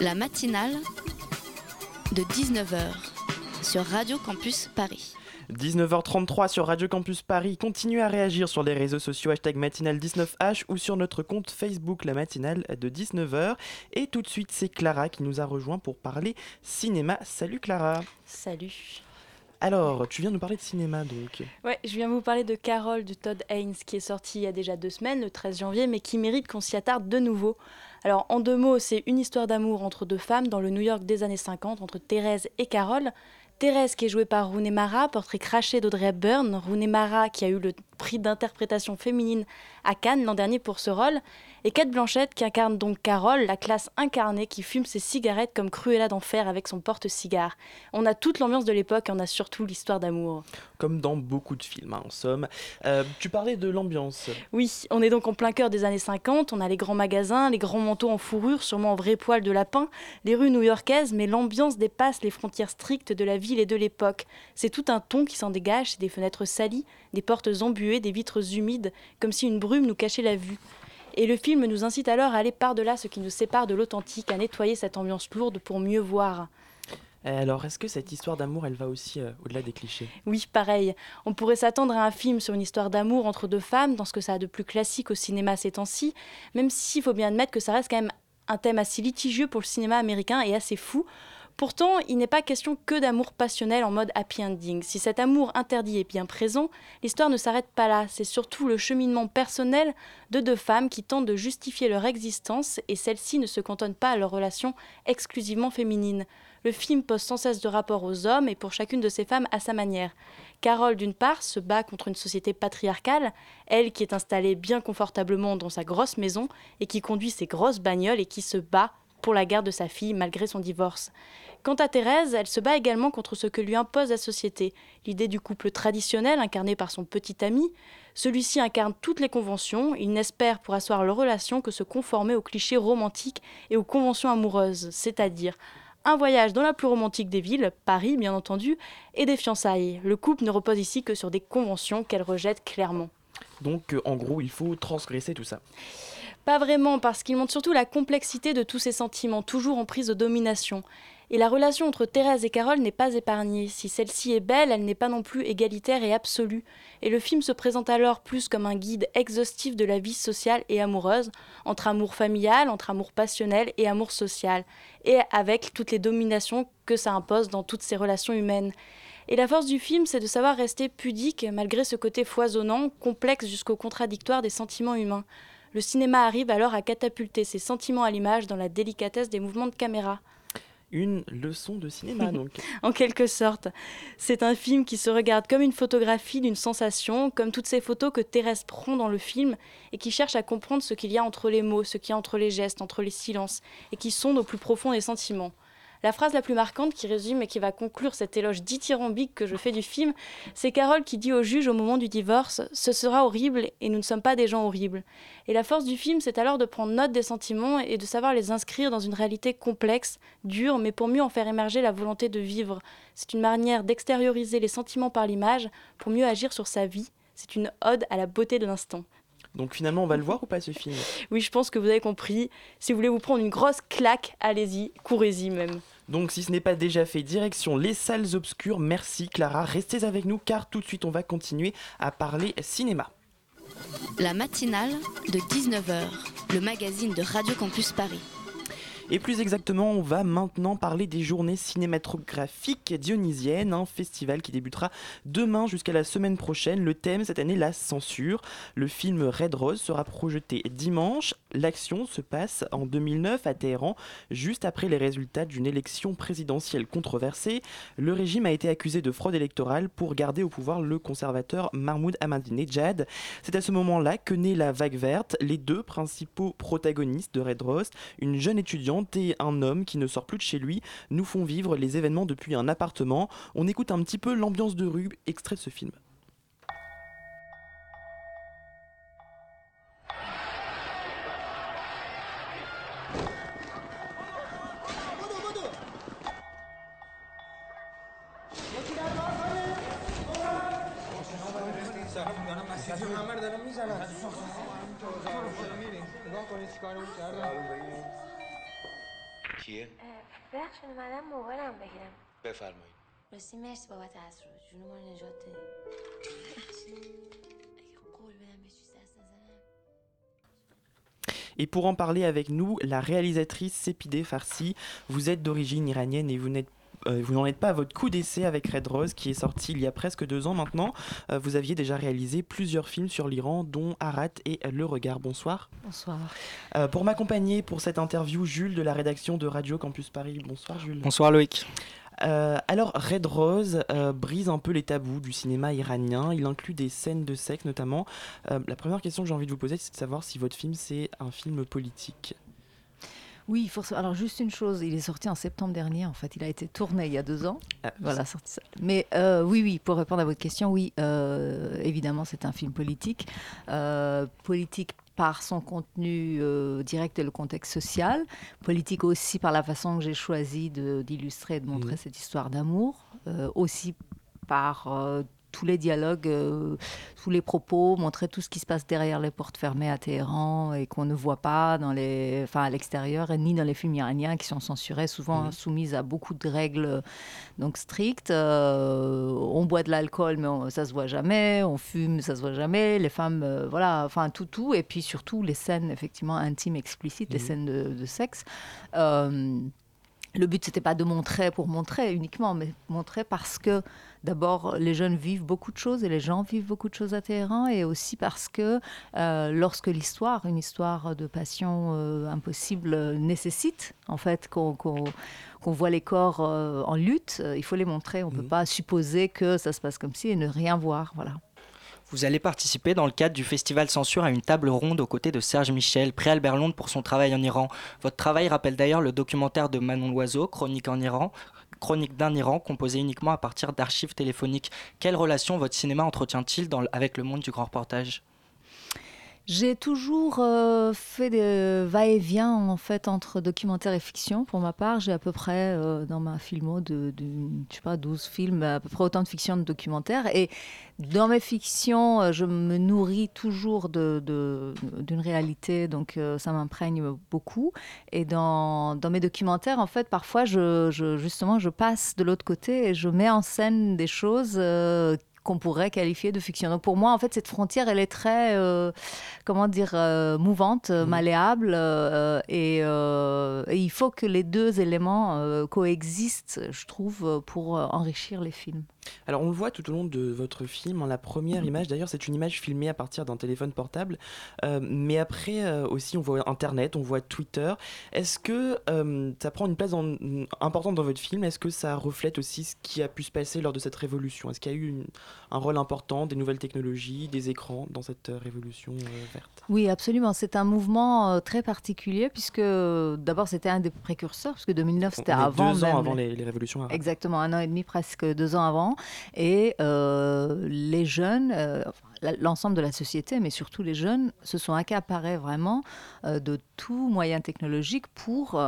La matinale de 19h sur Radio Campus Paris. 19h33 sur Radio Campus Paris. Continuez à réagir sur les réseaux sociaux hashtag matinale19h ou sur notre compte Facebook La Matinale de 19h. Et tout de suite, c'est Clara qui nous a rejoint pour parler cinéma. Salut Clara. Salut. Alors, tu viens nous parler de cinéma donc. Ouais, je viens vous parler de Carole de Todd Haynes qui est sorti il y a déjà deux semaines, le 13 janvier, mais qui mérite qu'on s'y attarde de nouveau. Alors, en deux mots, c'est une histoire d'amour entre deux femmes dans le New York des années 50, entre Thérèse et Carole. Thérèse qui est jouée par Rooney Mara, portrait craché d'Audrey Hepburn. Rooney Mara qui a eu le prix d'interprétation féminine à Cannes l'an dernier pour ce rôle. Et Kate Blanchett qui incarne donc Carole, la classe incarnée qui fume ses cigarettes comme Cruella d'enfer avec son porte-cigare. On a toute l'ambiance de l'époque et on a surtout l'histoire d'amour. Comme dans beaucoup de films, hein, en somme. Euh, tu parlais de l'ambiance. Oui, on est donc en plein cœur des années 50. On a les grands magasins, les grands manteaux en fourrure, sûrement en vrai poil de lapin, les rues new-yorkaises, mais l'ambiance dépasse les frontières strictes de la ville et de l'époque. C'est tout un ton qui s'en dégage, c'est des fenêtres salies, des portes des vitres humides, comme si une brume nous cachait la vue. Et le film nous incite alors à aller par-delà ce qui nous sépare de l'authentique, à nettoyer cette ambiance lourde pour mieux voir. Alors, est-ce que cette histoire d'amour, elle va aussi euh, au-delà des clichés? Oui, pareil. On pourrait s'attendre à un film sur une histoire d'amour entre deux femmes, dans ce que ça a de plus classique au cinéma ces temps-ci, même s'il faut bien admettre que ça reste quand même un thème assez litigieux pour le cinéma américain et assez fou. Pourtant, il n'est pas question que d'amour passionnel en mode happy ending. Si cet amour interdit est bien présent, l'histoire ne s'arrête pas là. C'est surtout le cheminement personnel de deux femmes qui tentent de justifier leur existence et celles-ci ne se cantonnent pas à leur relation exclusivement féminine. Le film pose sans cesse de rapport aux hommes et pour chacune de ces femmes à sa manière. Carole, d'une part, se bat contre une société patriarcale, elle qui est installée bien confortablement dans sa grosse maison et qui conduit ses grosses bagnoles et qui se bat pour la garde de sa fille malgré son divorce. Quant à Thérèse, elle se bat également contre ce que lui impose la société, l'idée du couple traditionnel incarné par son petit ami. Celui-ci incarne toutes les conventions, il n'espère pour asseoir leur relation que se conformer aux clichés romantiques et aux conventions amoureuses, c'est-à-dire un voyage dans la plus romantique des villes, Paris bien entendu, et des fiançailles. Le couple ne repose ici que sur des conventions qu'elle rejette clairement. Donc, en gros, il faut transgresser tout ça. Pas vraiment, parce qu'il montre surtout la complexité de tous ces sentiments, toujours en prise de domination. Et la relation entre Thérèse et Carole n'est pas épargnée. Si celle-ci est belle, elle n'est pas non plus égalitaire et absolue. Et le film se présente alors plus comme un guide exhaustif de la vie sociale et amoureuse, entre amour familial, entre amour passionnel et amour social, et avec toutes les dominations que ça impose dans toutes ces relations humaines. Et la force du film, c'est de savoir rester pudique malgré ce côté foisonnant, complexe jusqu'au contradictoire des sentiments humains. Le cinéma arrive alors à catapulter ses sentiments à l'image dans la délicatesse des mouvements de caméra une leçon de cinéma, donc. en quelque sorte. C'est un film qui se regarde comme une photographie d'une sensation, comme toutes ces photos que Thérèse prend dans le film, et qui cherche à comprendre ce qu'il y a entre les mots, ce qu'il y a entre les gestes, entre les silences, et qui sonde au plus profond des sentiments. La phrase la plus marquante qui résume et qui va conclure cet éloge dithyrambique que je fais du film, c'est Carole qui dit au juge au moment du divorce Ce sera horrible et nous ne sommes pas des gens horribles. Et la force du film, c'est alors de prendre note des sentiments et de savoir les inscrire dans une réalité complexe, dure, mais pour mieux en faire émerger la volonté de vivre. C'est une manière d'extérioriser les sentiments par l'image pour mieux agir sur sa vie. C'est une ode à la beauté de l'instant. Donc finalement, on va le voir ou pas ce film? Oui, je pense que vous avez compris. Si vous voulez vous prendre une grosse claque, allez-y, courez-y même. Donc si ce n'est pas déjà fait, direction les salles obscures. Merci Clara, restez avec nous car tout de suite on va continuer à parler cinéma. La matinale de 19h, le magazine de Radio Campus Paris. Et plus exactement, on va maintenant parler des journées cinématographiques dionysiennes, un festival qui débutera demain jusqu'à la semaine prochaine. Le thème cette année, la censure. Le film Red Rose sera projeté dimanche. L'action se passe en 2009 à Téhéran, juste après les résultats d'une élection présidentielle controversée. Le régime a été accusé de fraude électorale pour garder au pouvoir le conservateur Mahmoud Ahmadinejad. C'est à ce moment-là que naît la vague verte, les deux principaux protagonistes de Red Rose, une jeune étudiante et un homme qui ne sort plus de chez lui nous font vivre les événements depuis un appartement. On écoute un petit peu l'ambiance de rue, extrait de ce film. بخشون اومدم موبایلم بگیرم بفرمایید راستی مرسی بابت از رو جون ما رو نجات دادی Et pour en parler avec nous, la réalisatrice Sepide Farsi, vous êtes d'origine iranienne et vous n'êtes euh, vous n'en êtes pas à votre coup d'essai avec Red Rose qui est sorti il y a presque deux ans maintenant. Euh, vous aviez déjà réalisé plusieurs films sur l'Iran, dont Arat et Le Regard. Bonsoir. Bonsoir. Euh, pour m'accompagner pour cette interview, Jules de la rédaction de Radio Campus Paris. Bonsoir Jules. Bonsoir Loïc. Euh, alors, Red Rose euh, brise un peu les tabous du cinéma iranien. Il inclut des scènes de sexe notamment. Euh, la première question que j'ai envie de vous poser, c'est de savoir si votre film c'est un film politique. Oui, forcément. Alors juste une chose, il est sorti en septembre dernier. En fait, il a été tourné il y a deux ans. Ah, voilà, sorti ça. Mais euh, oui, oui, pour répondre à votre question, oui, euh, évidemment, c'est un film politique. Euh, politique par son contenu euh, direct et le contexte social, politique aussi par la façon que j'ai choisi d'illustrer et de montrer cette histoire d'amour, euh, aussi par euh, tous les dialogues, euh, tous les propos, montrer tout ce qui se passe derrière les portes fermées à Téhéran et qu'on ne voit pas dans les, enfin, à l'extérieur, ni dans les films iraniens qui sont censurés, souvent Mhm. soumis à beaucoup de règles donc strictes. Euh, on boit de l'alcool, mais on- ça se voit jamais. On fume, ça se voit jamais. Les femmes, euh, voilà, enfin tout, tout. Et puis surtout les scènes effectivement intimes, explicites, les Mhm. scènes de, de sexe. Le but, c'était pas de montrer pour montrer uniquement, mais montrer parce que d'abord, les jeunes vivent beaucoup de choses et les gens vivent beaucoup de choses à Téhéran, et aussi parce que euh, lorsque l'histoire, une histoire de passion euh, impossible, euh, nécessite en fait qu'on voit les corps en lutte, il faut les montrer. On ne peut pas supposer que ça se passe comme ci et ne rien voir. Voilà. Vous allez participer dans le cadre du festival Censure à une table ronde aux côtés de Serge Michel, prix Albert pour son travail en Iran. Votre travail rappelle d'ailleurs le documentaire de Manon Loiseau, Chronique en Iran, Chronique d'un Iran, composé uniquement à partir d'archives téléphoniques. Quelle relation votre cinéma entretient-il avec le monde du grand reportage? J'ai toujours euh, fait des va-et-vient en fait entre documentaire et fiction. Pour ma part, j'ai à peu près euh, dans ma filmo de, je sais pas 12 films, à peu près autant de fiction que de documentaire. Et dans mes fictions, euh, je me nourris toujours de, d'une réalité, donc ça m'imprègne beaucoup. Et dans, mes documentaires, en fait, parfois, je- justement, je passe de l'autre côté et je mets en scène des choses. Qu'on pourrait qualifier de fiction. Donc pour moi, en fait, cette frontière, elle est très, euh, comment dire, euh, mouvante, euh, malléable, euh, et, et il faut que les deux éléments coexistent, je trouve, pour enrichir les films. Alors on le voit tout au long de votre film, la première image d'ailleurs c'est une image filmée à partir d'un téléphone portable, Euh, mais après euh, aussi on voit Internet, on voit Twitter. Est-ce que euh, ça prend une place en- importante dans votre film? Est-ce que ça reflète aussi ce qui a pu se passer lors de cette révolution? Est-ce qu'il y a eu une- un rôle important des nouvelles technologies, des écrans dans cette euh, révolution euh, verte Oui, absolument. C'est un mouvement euh, très particulier puisque d'abord c'était un des précurseurs, parce que 2009 c'était avant deux ans même avant les, les révolutions arabes. Exactement, un an et demi, presque deux ans avant. Et euh, les jeunes, euh, l'ensemble de la société, mais surtout les jeunes, se sont accaparés vraiment euh, de tout moyen technologique pour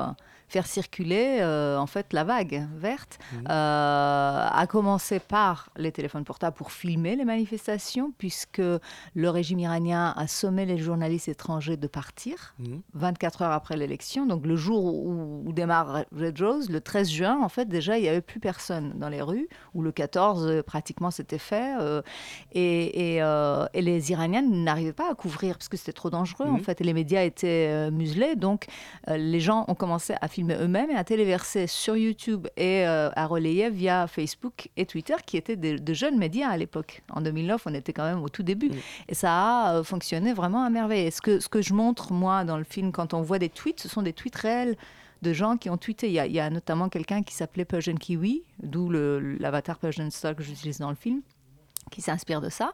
faire circuler euh, en fait la vague verte, Mhm. euh, à commencer par les téléphones portables pour filmer les manifestations, puisque le régime iranien a sommé les journalistes étrangers de partir. Mhm. 24 heures après l'élection, donc le jour où, où démarre Red Rose, le 13 juin, en fait, déjà, il n'y avait plus personne dans les rues, ou le 14, euh, pratiquement, c'était fait. euh, et, et, et les Iraniens n'arrivaient pas à couvrir, parce que c'était trop dangereux, en Mhm. fait, et les médias étaient muselés. Donc, les gens ont commencé à eux-mêmes et à téléverser sur YouTube et euh, à relayer via Facebook et Twitter, qui étaient de jeunes médias à l'époque. En 2009, on était quand même au tout début. Et ça a euh, fonctionné vraiment à merveille. Et ce que, ce que je montre, moi, dans le film, quand on voit des tweets, ce sont des tweets réels de gens qui ont tweeté. Il y a, il y a notamment quelqu'un qui s'appelait Persian Kiwi, d'où l'avatar Persian Star que j'utilise dans le film, qui s'inspire de ça,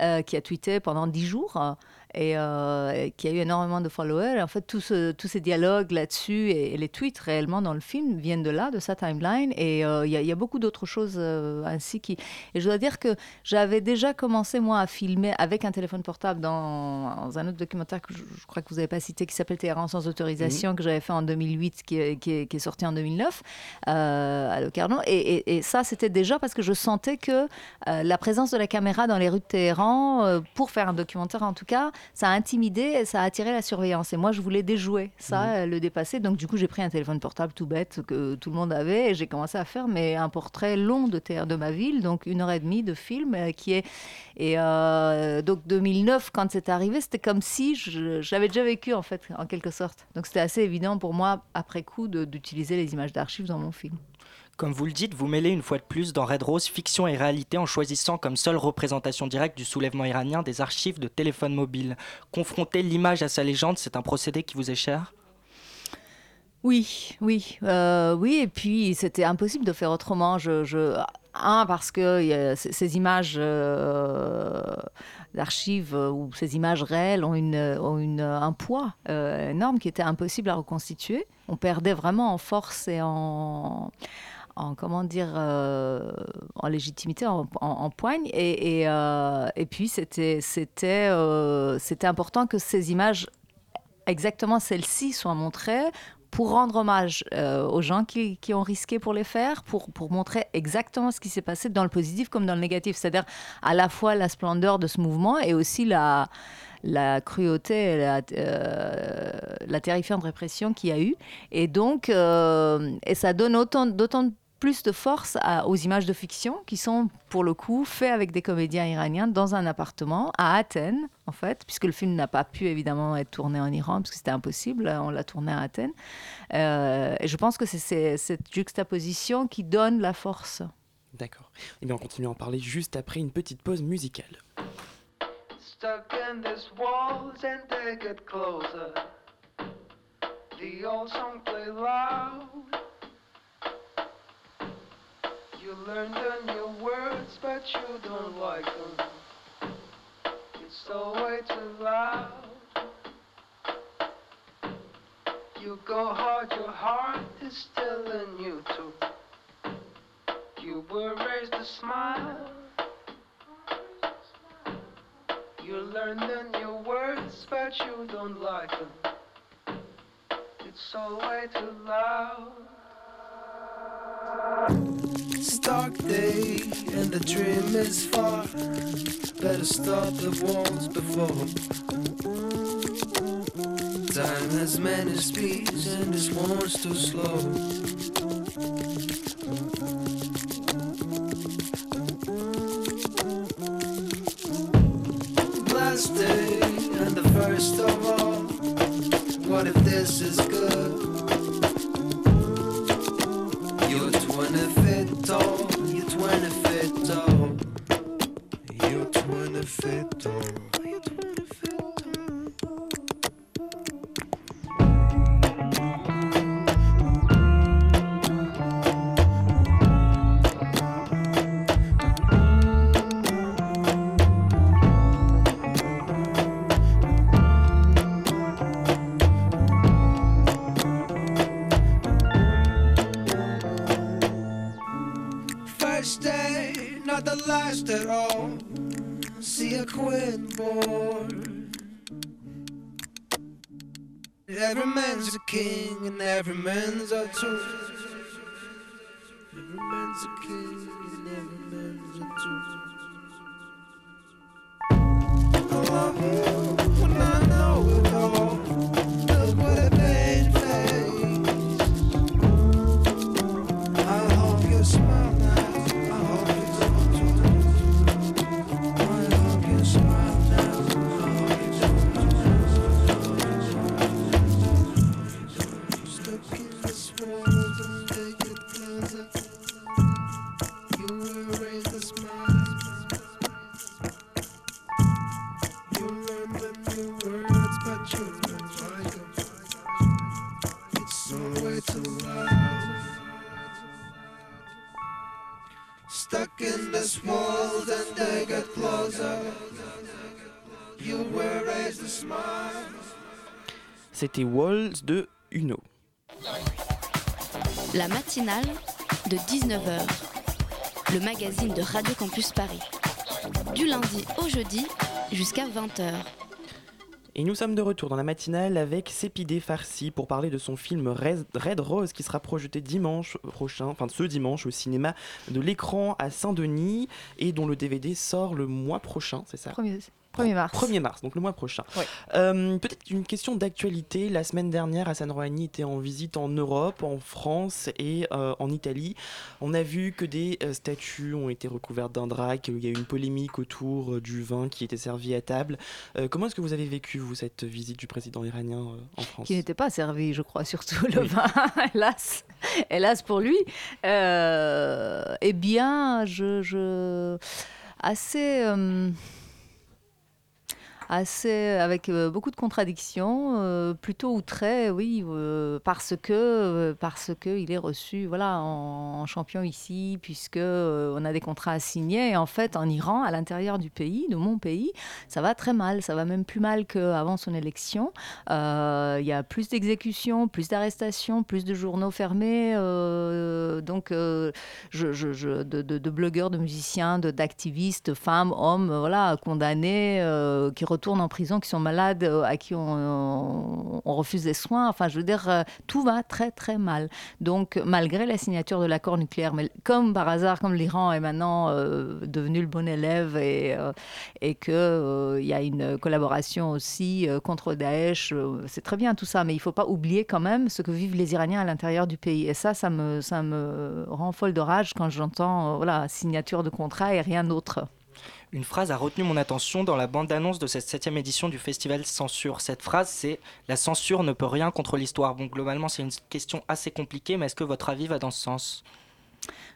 euh, qui a tweeté pendant dix jours. Euh, et, euh, qui a eu énormément de followers. En fait, tout ce- tous ces dialogues là-dessus et, et les tweets réellement dans le film viennent de là, de sa timeline. Et euh, il y, a- il y a beaucoup d'autres choses euh, ainsi qui. Et je dois dire que j'avais déjà commencé moi à filmer avec un téléphone portable dans, dans un autre documentaire que je, je crois que vous n'avez pas cité qui s'appelle Téhéran sans autorisation que j'avais fait en 2008, qui est, qui est- qui est sorti en 2009 euh, à Locarno. Et, et- et ça, c'était déjà parce que je sentais que la présence de la caméra dans les rues de Téhéran pour faire un documentaire en tout cas, ça a intimidé et ça a attiré la surveillance. Et moi, je voulais déjouer ça, Mhm. euh, le dépasser. Donc, du coup, j'ai pris un téléphone portable tout bête que tout le monde avait et j'ai commencé à faire mais, un portrait long de terre de ma ville, donc une heure et demie de film euh, qui est. Et euh, donc, 2009, quand c'est arrivé, c'était comme si j'avais déjà vécu, en fait, en quelque sorte. Donc, c'était assez évident pour moi, après coup, d'utiliser les images d'archives dans mon film. Comme vous le dites, vous mêlez une fois de plus dans Red Rose fiction et réalité en choisissant comme seule représentation directe du soulèvement iranien des archives de téléphones mobiles. Confronter l'image à sa légende, c'est un procédé qui vous est cher? Oui, oui, euh, oui. Et puis c'était impossible de faire autrement. Je, un parce que ces, images euh, d'archives euh, ou ces images réelles ont, une, un poids énorme qui était impossible à reconstituer. On perdait vraiment en force et en en comment dire euh, en légitimité en, poigne et, et, euh, puis c'était c'était euh, c'était important que ces images exactement celles-ci soient montrées pour rendre hommage aux gens qui, qui ont risqué pour les faire, pour, pour montrer exactement ce qui s'est passé dans le positif comme dans le négatif. C'est-à-dire à la fois la splendeur de ce mouvement et aussi la, la cruauté la, la terrifiante répression qu'il y a eu. Et donc, et ça donne autant, d'autant plus de force à- aux images de fiction qui sont pour le coup faits avec des comédiens iraniens dans un appartement à Athènes en fait puisque le film n'a pas pu évidemment être tourné en Iran parce que c'était impossible on l'a tourné à Athènes Euh, et je pense que c'est c'est cette juxtaposition qui donne la force D'accord. Et bien on continue à en parler juste après une petite pause musicale. Stuck in these walls and they get closer. The old song play loud. You learn the new words, but you don't like them. It's all way too loud. You go hard, your heart is still in you too. You were raised to smile. You learn the new words, but you don't like them. It's all way too loud. Stark day and the dream is far. Better stop the walls before. Time has many speeds and this one's too slow. C'était Walls de Uno. La matinale de 19h, le magazine de Radio Campus Paris. Du lundi au jeudi jusqu'à 20h. Et nous sommes de retour dans la matinale avec Sépidé Farsi pour parler de son film Red Red Rose qui sera projeté dimanche prochain, enfin ce dimanche au cinéma de l'écran à Saint-Denis et dont le DVD sort le mois prochain, c'est ça? 1er mars. 1er mars, donc le mois prochain. Euh, Peut-être une question d'actualité. La semaine dernière, Hassan Rouhani était en visite en Europe, en France et euh, en Italie. On a vu que des euh, statues ont été recouvertes d'un drap, qu'il y a eu une polémique autour du vin qui était servi à table. Comment est-ce que vous avez vécu, vous, cette visite du président iranien en France? Qui n'était pas servi, je crois, surtout le vin, hélas. Hélas pour lui. Eh bien, je. je... assez. Euh, avec euh, beaucoup de contradictions, euh, plutôt outré, oui, parce que parce que il est reçu, voilà, en, champion ici, puisque on a des contrats à signer. En fait, en Iran, à l'intérieur du pays, de mon pays, ça va très mal. Ça va même plus mal qu'avant son élection. Il y a plus d'exécutions, plus d'arrestations, plus de journaux fermés. donc, de, de- blogueurs, de musiciens, d'activistes, femmes, hommes, voilà, condamnés, qui retournent en prison, qui sont malades, euh, à qui on, on refuse des soins. Enfin, je veux dire, euh, tout va très très mal. Donc, malgré la signature de l'accord nucléaire, mais comme par hasard, comme l'Iran est maintenant euh, devenu le bon élève et, euh, et qu'il il y a une collaboration aussi euh, contre Daesh, euh, c'est très bien tout ça, mais il ne faut pas oublier quand même ce que vivent les Iraniens à l'intérieur du pays. Et ça, ça me, ça me rend folle de rage quand j'entends euh, voilà, signature de contrat et rien d'autre. Une phrase a retenu mon attention dans la bande-annonce de cette septième édition du festival Censure. Cette phrase, c'est « La censure ne peut rien contre l'histoire ». Bon, globalement, c'est une question assez compliquée, mais est-ce que votre avis va dans ce sens?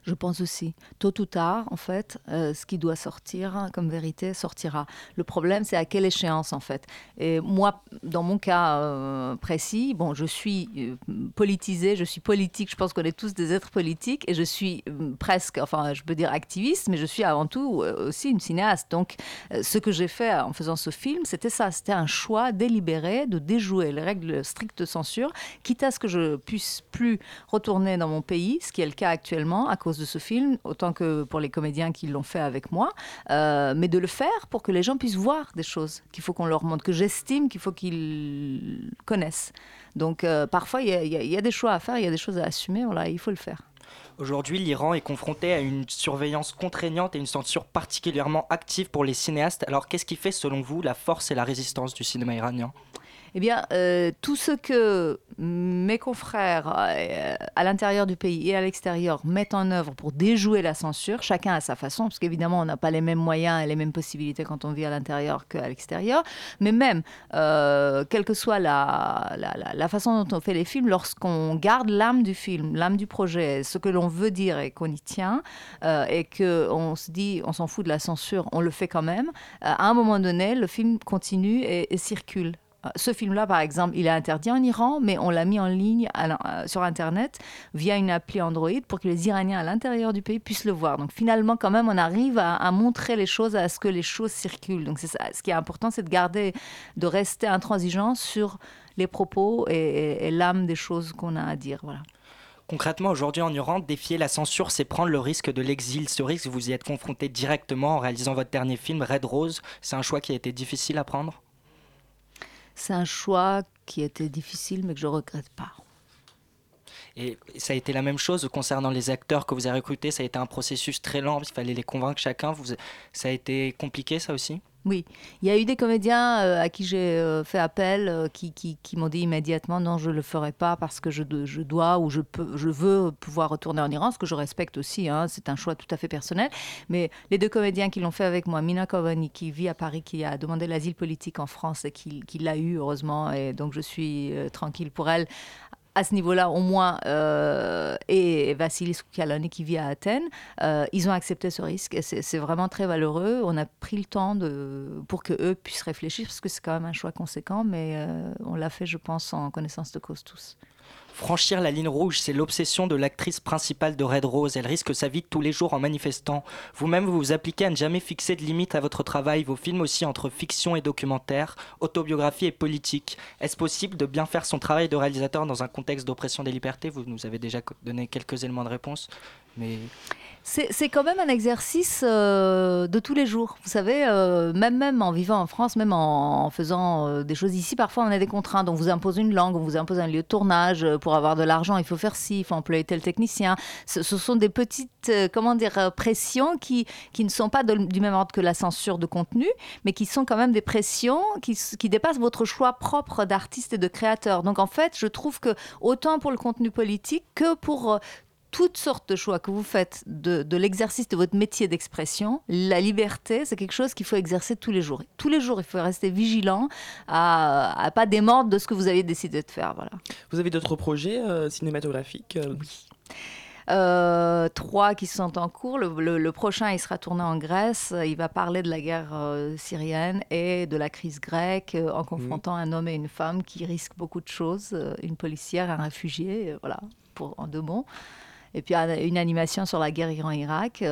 Je pense aussi. Tôt ou tard, en fait, euh, ce qui doit sortir hein, comme vérité sortira. Le problème, c'est à quelle échéance, en fait. Et moi, dans mon cas euh, précis, bon, je suis euh, politisée, je suis politique, je pense qu'on est tous des êtres politiques, et je suis euh, presque, enfin, je peux dire activiste, mais je suis avant tout aussi une cinéaste. Donc, ce que j'ai fait en faisant ce film, c'était ça, c'était un choix délibéré de déjouer les règles strictes de censure, quitte à ce que je puisse plus retourner dans mon pays, ce qui est le cas actuellement à cause de ce film, autant que pour les comédiens qui l'ont fait avec moi, euh, mais de le faire pour que les gens puissent voir des choses qu'il faut qu'on leur montre, que j'estime qu'il faut qu'ils connaissent. Donc euh, parfois, il y, y a des choix à faire, il y a des choses à assumer, voilà, il faut le faire. Aujourd'hui, l'Iran est confronté à une surveillance contraignante et une censure particulièrement active pour les cinéastes. Alors, qu'est-ce qui fait, selon vous, la force et la résistance du cinéma iranien? Eh bien, euh, tout ce que mes confrères euh, à l'intérieur du pays et à l'extérieur mettent en œuvre pour déjouer la censure, chacun à sa façon, parce qu'évidemment, on n'a pas les mêmes moyens et les mêmes possibilités quand on vit à l'intérieur qu'à l'extérieur, mais même, euh, quelle que soit la, la, la- façon dont on fait les films, lorsqu'on garde l'âme du film, l'âme du projet, ce que l'on veut dire et qu'on y tient, et qu'on se dit, on s'en fout de la censure, on le fait quand même, à un moment donné, le film continue et circule. Ce film-là, par exemple, il est interdit en Iran, mais on l'a mis en ligne euh, sur Internet via une appli Android pour que les Iraniens à l'intérieur du pays puissent le voir. Donc finalement, quand même, on arrive à, montrer les choses, à ce que les choses circulent. Donc. Ce qui est important, c'est de garder, de rester intransigeant sur les propos et, et- et l'âme des choses qu'on a à dire. Voilà. Concrètement, aujourd'hui en Iran, défier la censure, c'est prendre le risque de l'exil. Ce risque, vous y êtes confronté directement en réalisant votre dernier film, Red Rose. C'est un choix qui a été difficile à prendre? C'est un choix qui était difficile, mais que je regrette pas. Et ça a été la même chose concernant les acteurs que vous avez recrutés. Ça a été un processus très lent. Il fallait les convaincre chacun. Ça a été compliqué, ça aussi? Oui, il y a eu des comédiens euh, à qui j'ai euh, fait appel euh, qui, m'ont dit immédiatement non, je ne le ferai pas parce que je, dois ou je, peux, je veux pouvoir retourner en Iran, ce que je respecte aussi, hein, c'est un choix tout à fait personnel. Mais les deux comédiens qui l'ont fait avec moi, Mina Kovani qui vit à Paris, qui a demandé l'asile politique en France et qui, l'a eu heureusement, et donc je suis tranquille pour elle à ce niveau-là au moins, euh, et Vassili Soukalani qui vit à Athènes, euh, ils ont accepté ce risque et c'est vraiment très valeureux. On a pris le temps pour que eux puissent réfléchir parce que c'est quand même un choix conséquent, mais euh, on l'a fait, je pense, en connaissance de cause tous. Franchir la ligne rouge, c'est l'obsession de l'actrice principale de Red Rose. Elle risque sa vie tous les jours en manifestant. Vous-même, vous vous appliquez à ne jamais fixer de limite à votre travail. Vos films aussi entre fiction et documentaire, autobiographie et politique. Est-ce possible de bien faire son travail de réalisateur dans un contexte d'oppression des libertés? Vous nous avez déjà donné quelques éléments de réponse. Mais C'est quand même un exercice euh, de tous les jours. Vous savez, euh, même, même en vivant en France, même en, faisant euh, des choses ici, parfois on a des contraintes. On vous impose une langue, on vous impose un lieu de tournage. Pour avoir de l'argent, il faut faire ci, il faut employer tel technicien. Ce, sont des petites, comment dire, pressions qui, qui ne sont pas du même ordre que la censure de contenu, mais qui sont quand même des pressions qui, qui dépassent votre choix propre d'artiste et de créateur. Donc en fait, je trouve que autant pour le contenu politique que pour toutes sortes de choix que vous faites de, de l'exercice de votre métier d'expression, la liberté, c'est quelque chose qu'il faut exercer tous les jours. Tous les jours, il faut rester vigilant à, à pas démordre de ce que vous avez décidé de faire. Voilà. Vous avez d'autres projets euh, cinématographiques Oui. Euh, trois qui sont en cours. Le, le- le prochain, il sera tourné en Grèce. Il va parler de la guerre euh, syrienne et de la crise grecque euh, en confrontant un homme et une femme qui risquent beaucoup de choses. euh, une policière, un réfugié, euh, voilà, pour, en deux mots. Et puis un- une animation sur la guerre Iran-Irak.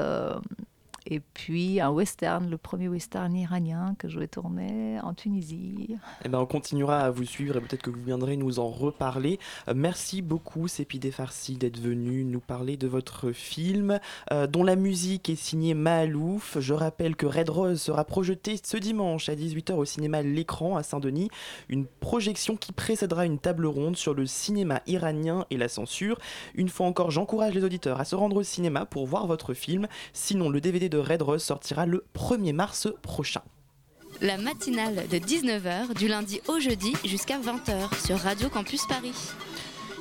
Et puis un western, le premier western iranien que je vais tourner en Tunisie. Eh ben, on continuera à vous suivre et peut-être que vous viendrez nous en reparler. Euh, merci beaucoup, Sépidé Farsi, d'être venu nous parler de votre film, euh, dont la musique est signée Mahalouf. Je rappelle que Red Rose sera projeté ce dimanche à 18h au cinéma L'écran à Saint-Denis. Une projection qui précédera une table ronde sur le cinéma iranien et la censure. Une fois encore, j'encourage les auditeurs à se rendre au cinéma pour voir votre film. Sinon, le DVD de Red Rose sortira le 1er mars prochain. La matinale de 19h du lundi au jeudi jusqu'à 20h sur Radio Campus Paris.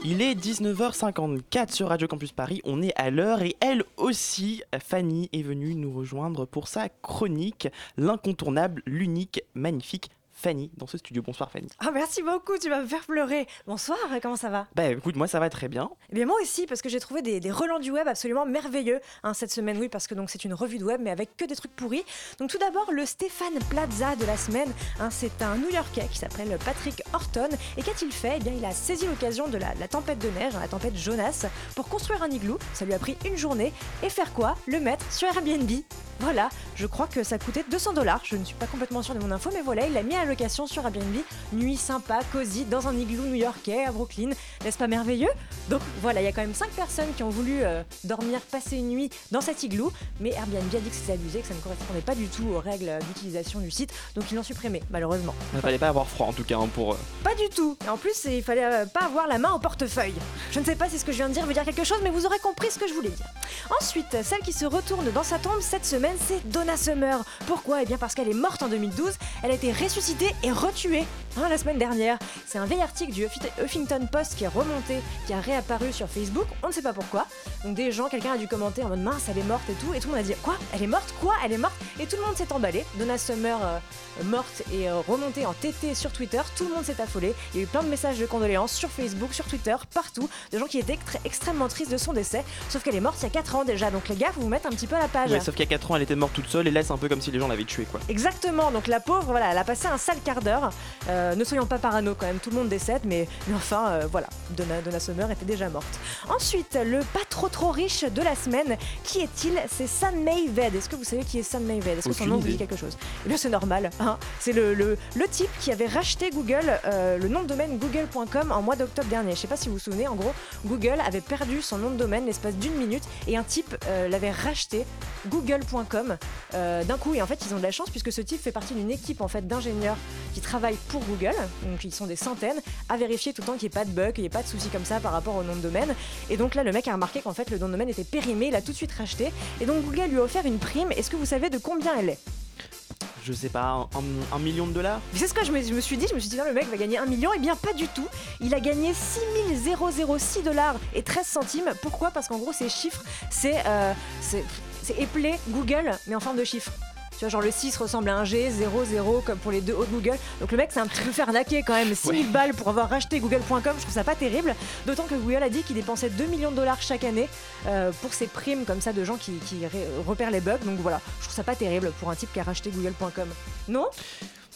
Il est 19h54 sur Radio Campus Paris, on est à l'heure et elle aussi, Fanny, est venue nous rejoindre pour sa chronique, l'incontournable, l'unique, magnifique Fanny dans ce studio. Bonsoir Fanny. Ah, merci beaucoup, tu vas me faire pleurer. Bonsoir, comment ça va? Bah écoute, moi ça va très bien. Eh bien moi aussi, parce que j'ai trouvé des, des relents du web absolument merveilleux hein, cette semaine, oui, parce que donc c'est une revue de web, mais avec que des trucs pourris. Donc tout d'abord, le Stéphane Plaza de la semaine, hein, c'est un New-Yorkais qui s'appelle Patrick Horton, et qu'a-t-il fait? Eh bien il a saisi l'occasion de la, la tempête de neige, hein, la tempête Jonas, pour construire un igloo, ça lui a pris une journée, et faire quoi? Le mettre sur Airbnb. Voilà, je crois que ça coûtait 200 dollars, je ne suis pas complètement sûre de mon info, mais voilà, il l'a mis à la location sur Airbnb, nuit sympa, cosy, dans un igloo new-yorkais à Brooklyn, n'est-ce pas merveilleux? Donc voilà, il y a quand même 5 personnes qui ont voulu euh, dormir, passer une nuit dans cet igloo, mais Airbnb a dit que c'était abusé, que ça ne correspondait pas du tout aux règles d'utilisation du site, donc ils l'ont supprimé, malheureusement. Il fallait pas avoir froid en tout cas hein, pour... euh, Pas du tout. Et en plus, il fallait euh, pas avoir la main au portefeuille. Je ne sais pas si ce que je viens de dire veut dire quelque chose, mais vous aurez compris ce que je voulais dire. Ensuite, celle qui se retourne dans sa tombe cette semaine, c'est Donna Summer. Pourquoi? Eh bien parce qu'elle est morte en 2012. Elle a été ressuscitée et retuée hein, la semaine dernière. C'est un vieil article du Huffi- Huffington Post qui est remonté, qui a réapparu sur Facebook. On ne sait pas pourquoi. Donc des gens, quelqu'un a dû commenter en mode mince, elle est morte et tout. Et tout le monde a dit quoi? Elle est morte? Quoi? Elle est morte? Et tout le monde s'est emballé. Donna Summer euh, morte et euh, remontée en TT sur Twitter. Tout le monde s'est affolé. Il y a eu plein de messages de condoléances sur Facebook, sur Twitter, partout, de gens qui étaient très- extrêmement tristes de son décès. Sauf qu'elle est morte il y a 4 ans déjà. Donc les gars, faut vous mettre un petit peu à la page. ouais, sauf qu'il y a 4 ans elle était morte toute seule et là c'est un peu comme si les gens l'avaient tuée quoi. Exactement, donc la pauvre, voilà, elle a passé un sale quart d'heure. Euh, ne soyons pas parano quand même, tout le monde décède, mais, mais enfin, euh, voilà, Donna, Donna Summer était déjà morte. Ensuite, le pas trop trop riche de la semaine, qui est-il? C'est San Mayved. Est-ce que vous savez qui est San Mayved? Est-ce que son nom vous dit quelque chose? Eh bien, c'est normal. hein. C'est le, le, le type qui avait racheté Google, euh, le nom de domaine google.com en mois d'octobre dernier. Je sais pas si vous vous souvenez, en gros, Google avait perdu son nom de domaine l'espace d'une minute et un type euh, l'avait racheté, google.com, euh, d'un coup. Et en fait, ils ont de la chance puisque ce type fait partie d'une équipe en fait d'ingénieurs qui travaillent pour Google, donc ils sont des centaines, à vérifier tout le temps qu'il n'y ait pas de bug, qu'il n'y ait pas de soucis comme ça par rapport au nom de domaine. Et donc là, le mec a remarqué qu'en fait, le nom de domaine était périmé, il a tout de suite racheté. Et donc Google lui a offert une prime. Est-ce que vous savez de combien elle est? Je sais pas, un, million de dollars? C'est ce que je me, je me suis dit, je me suis dit, non, le mec va gagner un million, et bien pas du tout. Il a gagné 6006 dollars et 13 centimes. Pourquoi? Parce qu'en gros, ces chiffres, c'est euh, éplé Google, mais en forme de chiffres. Tu vois, genre le 6 ressemble à un G, 0, 0, comme pour les deux hauts de Google. Donc le mec, c'est un petit peu fait arnaquer quand même. 6000 balles pour avoir racheté Google.com, je trouve ça pas terrible. D'autant que Google a dit qu'il dépensait 2 millions de dollars chaque année euh, pour ses primes comme ça de gens qui, repèrent les bugs. Donc voilà, je trouve ça pas terrible pour un type qui a racheté Google.com. Non?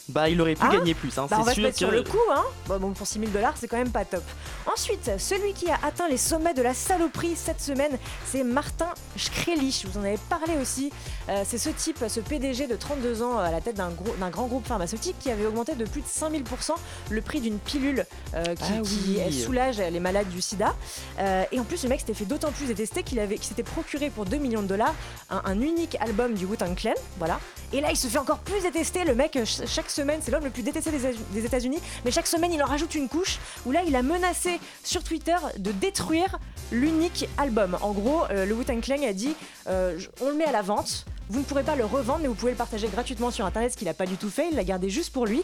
Bah, il aurait pu Hein gagner plus, hein, Bah, on va c'est se sûr mettre sur le coup, hein. Bon, bon, pour 6000 dollars, c'est quand même pas top. Ensuite, celui qui a atteint les sommets de la saloperie cette semaine, c'est Martin Shkreli. Je vous en avais parlé aussi. Euh, c'est ce type, ce PDG de 32 ans à la tête d'un gros- d'un grand groupe pharmaceutique qui avait augmenté de plus de 5000% le prix d'une pilule euh, qui, Ah oui. soulage les malades du sida. Euh, et en plus, le mec s'était fait d'autant plus détester qu'il avait, qu'il s'était procuré pour 2 millions de dollars un, un unique album du Wu-Tang Clan. Voilà. Et là, il se fait encore plus détester. Le mec, ch- chaque semaine, c'est l'homme le plus détesté des, États-Unis, mais chaque semaine, il en rajoute une couche où là, il a menacé sur Twitter de détruire l'unique album. En gros, euh, le Wu-Tang Clan a dit euh, on le met à la vente. Vous ne pourrez pas le revendre, mais vous pouvez le partager gratuitement sur internet, ce qu'il n'a pas du tout fait. Il l'a gardé juste pour lui.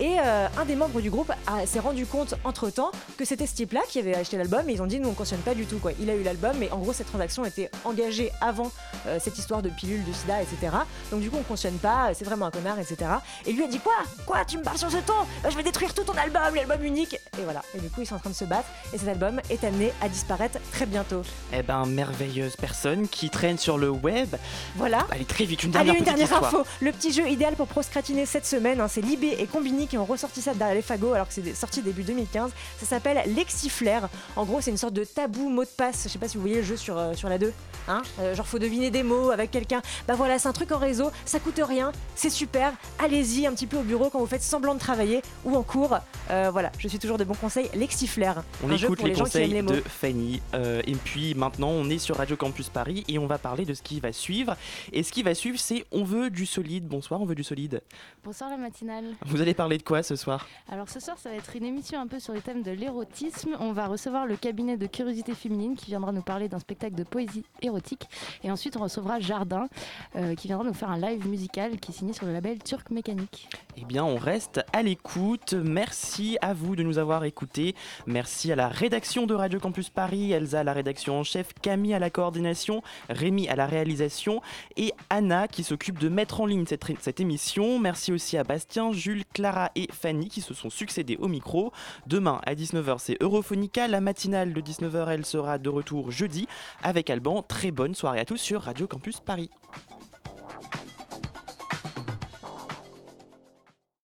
Et euh, un des membres du groupe s'est rendu compte entre temps que c'était ce type-là qui avait acheté l'album. Et ils ont dit nous on cautionne pas du tout quoi. Il a eu l'album, mais en gros cette transaction était engagée avant euh, cette histoire de pilule, de sida, etc. Donc du coup on cautionne pas. C'est vraiment un connard, etc. Et lui a dit quoi? Quoi? Tu me parles sur ce ton? Bah, Je vais détruire tout ton album, l'album unique. Et voilà. Et du coup ils sont en train de se battre. Et cet album est amené à disparaître très bientôt. Eh ben, merveilleuse personne qui traîne sur le web. Voilà. Allez, très vite, une dernière Allez, une dernière info. Le petit jeu idéal pour procrastiner cette semaine, hein, c'est Libé et Combini qui ont ressorti ça derrière les fagots alors que c'est sorti début 2015. Ça s'appelle Lexiflair. En gros, c'est une sorte de tabou mot de passe. Je sais pas si vous voyez le jeu sur, euh, sur la 2. Hein Euh, genre, faut deviner des mots avec quelqu'un. Bah voilà, c'est un truc en réseau. Ça coûte rien. C'est super. Allez-y un petit peu au bureau quand vous faites semblant de travailler ou en cours. Euh, voilà, je suis toujours de bons conseils. Lexiflair. On un jeu écoute pour les, les, gens qui aiment conseils les mots. de Fanny. Euh, et puis maintenant, on est sur Radio Campus Paris et on va parler de ce qui va suivre. Et ce qui va suivre, c'est On veut du solide. Bonsoir, on veut du solide. Bonsoir la matinale. Vous allez parler de quoi ce soir? Alors ce soir ça va être une émission un peu sur le thème de l'érotisme. On va recevoir le cabinet de curiosité féminine qui viendra nous parler d'un spectacle de poésie érotique. Et ensuite on recevra Jardin euh, qui viendra nous faire un live musical qui est signé sur le label Turc Mécanique. Eh bien, on reste à l'écoute. Merci à vous de nous avoir Merci à la rédaction de Radio Campus Paris, Elsa à la rédaction en chef, Camille à la coordination, Rémi à la réalisation et Anna qui s'occupe de mettre en ligne cette émission. Merci aussi à Bastien, Jules, Clara et Fanny qui se sont succédés au micro. Demain à 19h, c'est Europhonica. La matinale de 19h, elle sera de retour jeudi avec Alban. Très bonne soirée à tous sur Radio Campus Paris.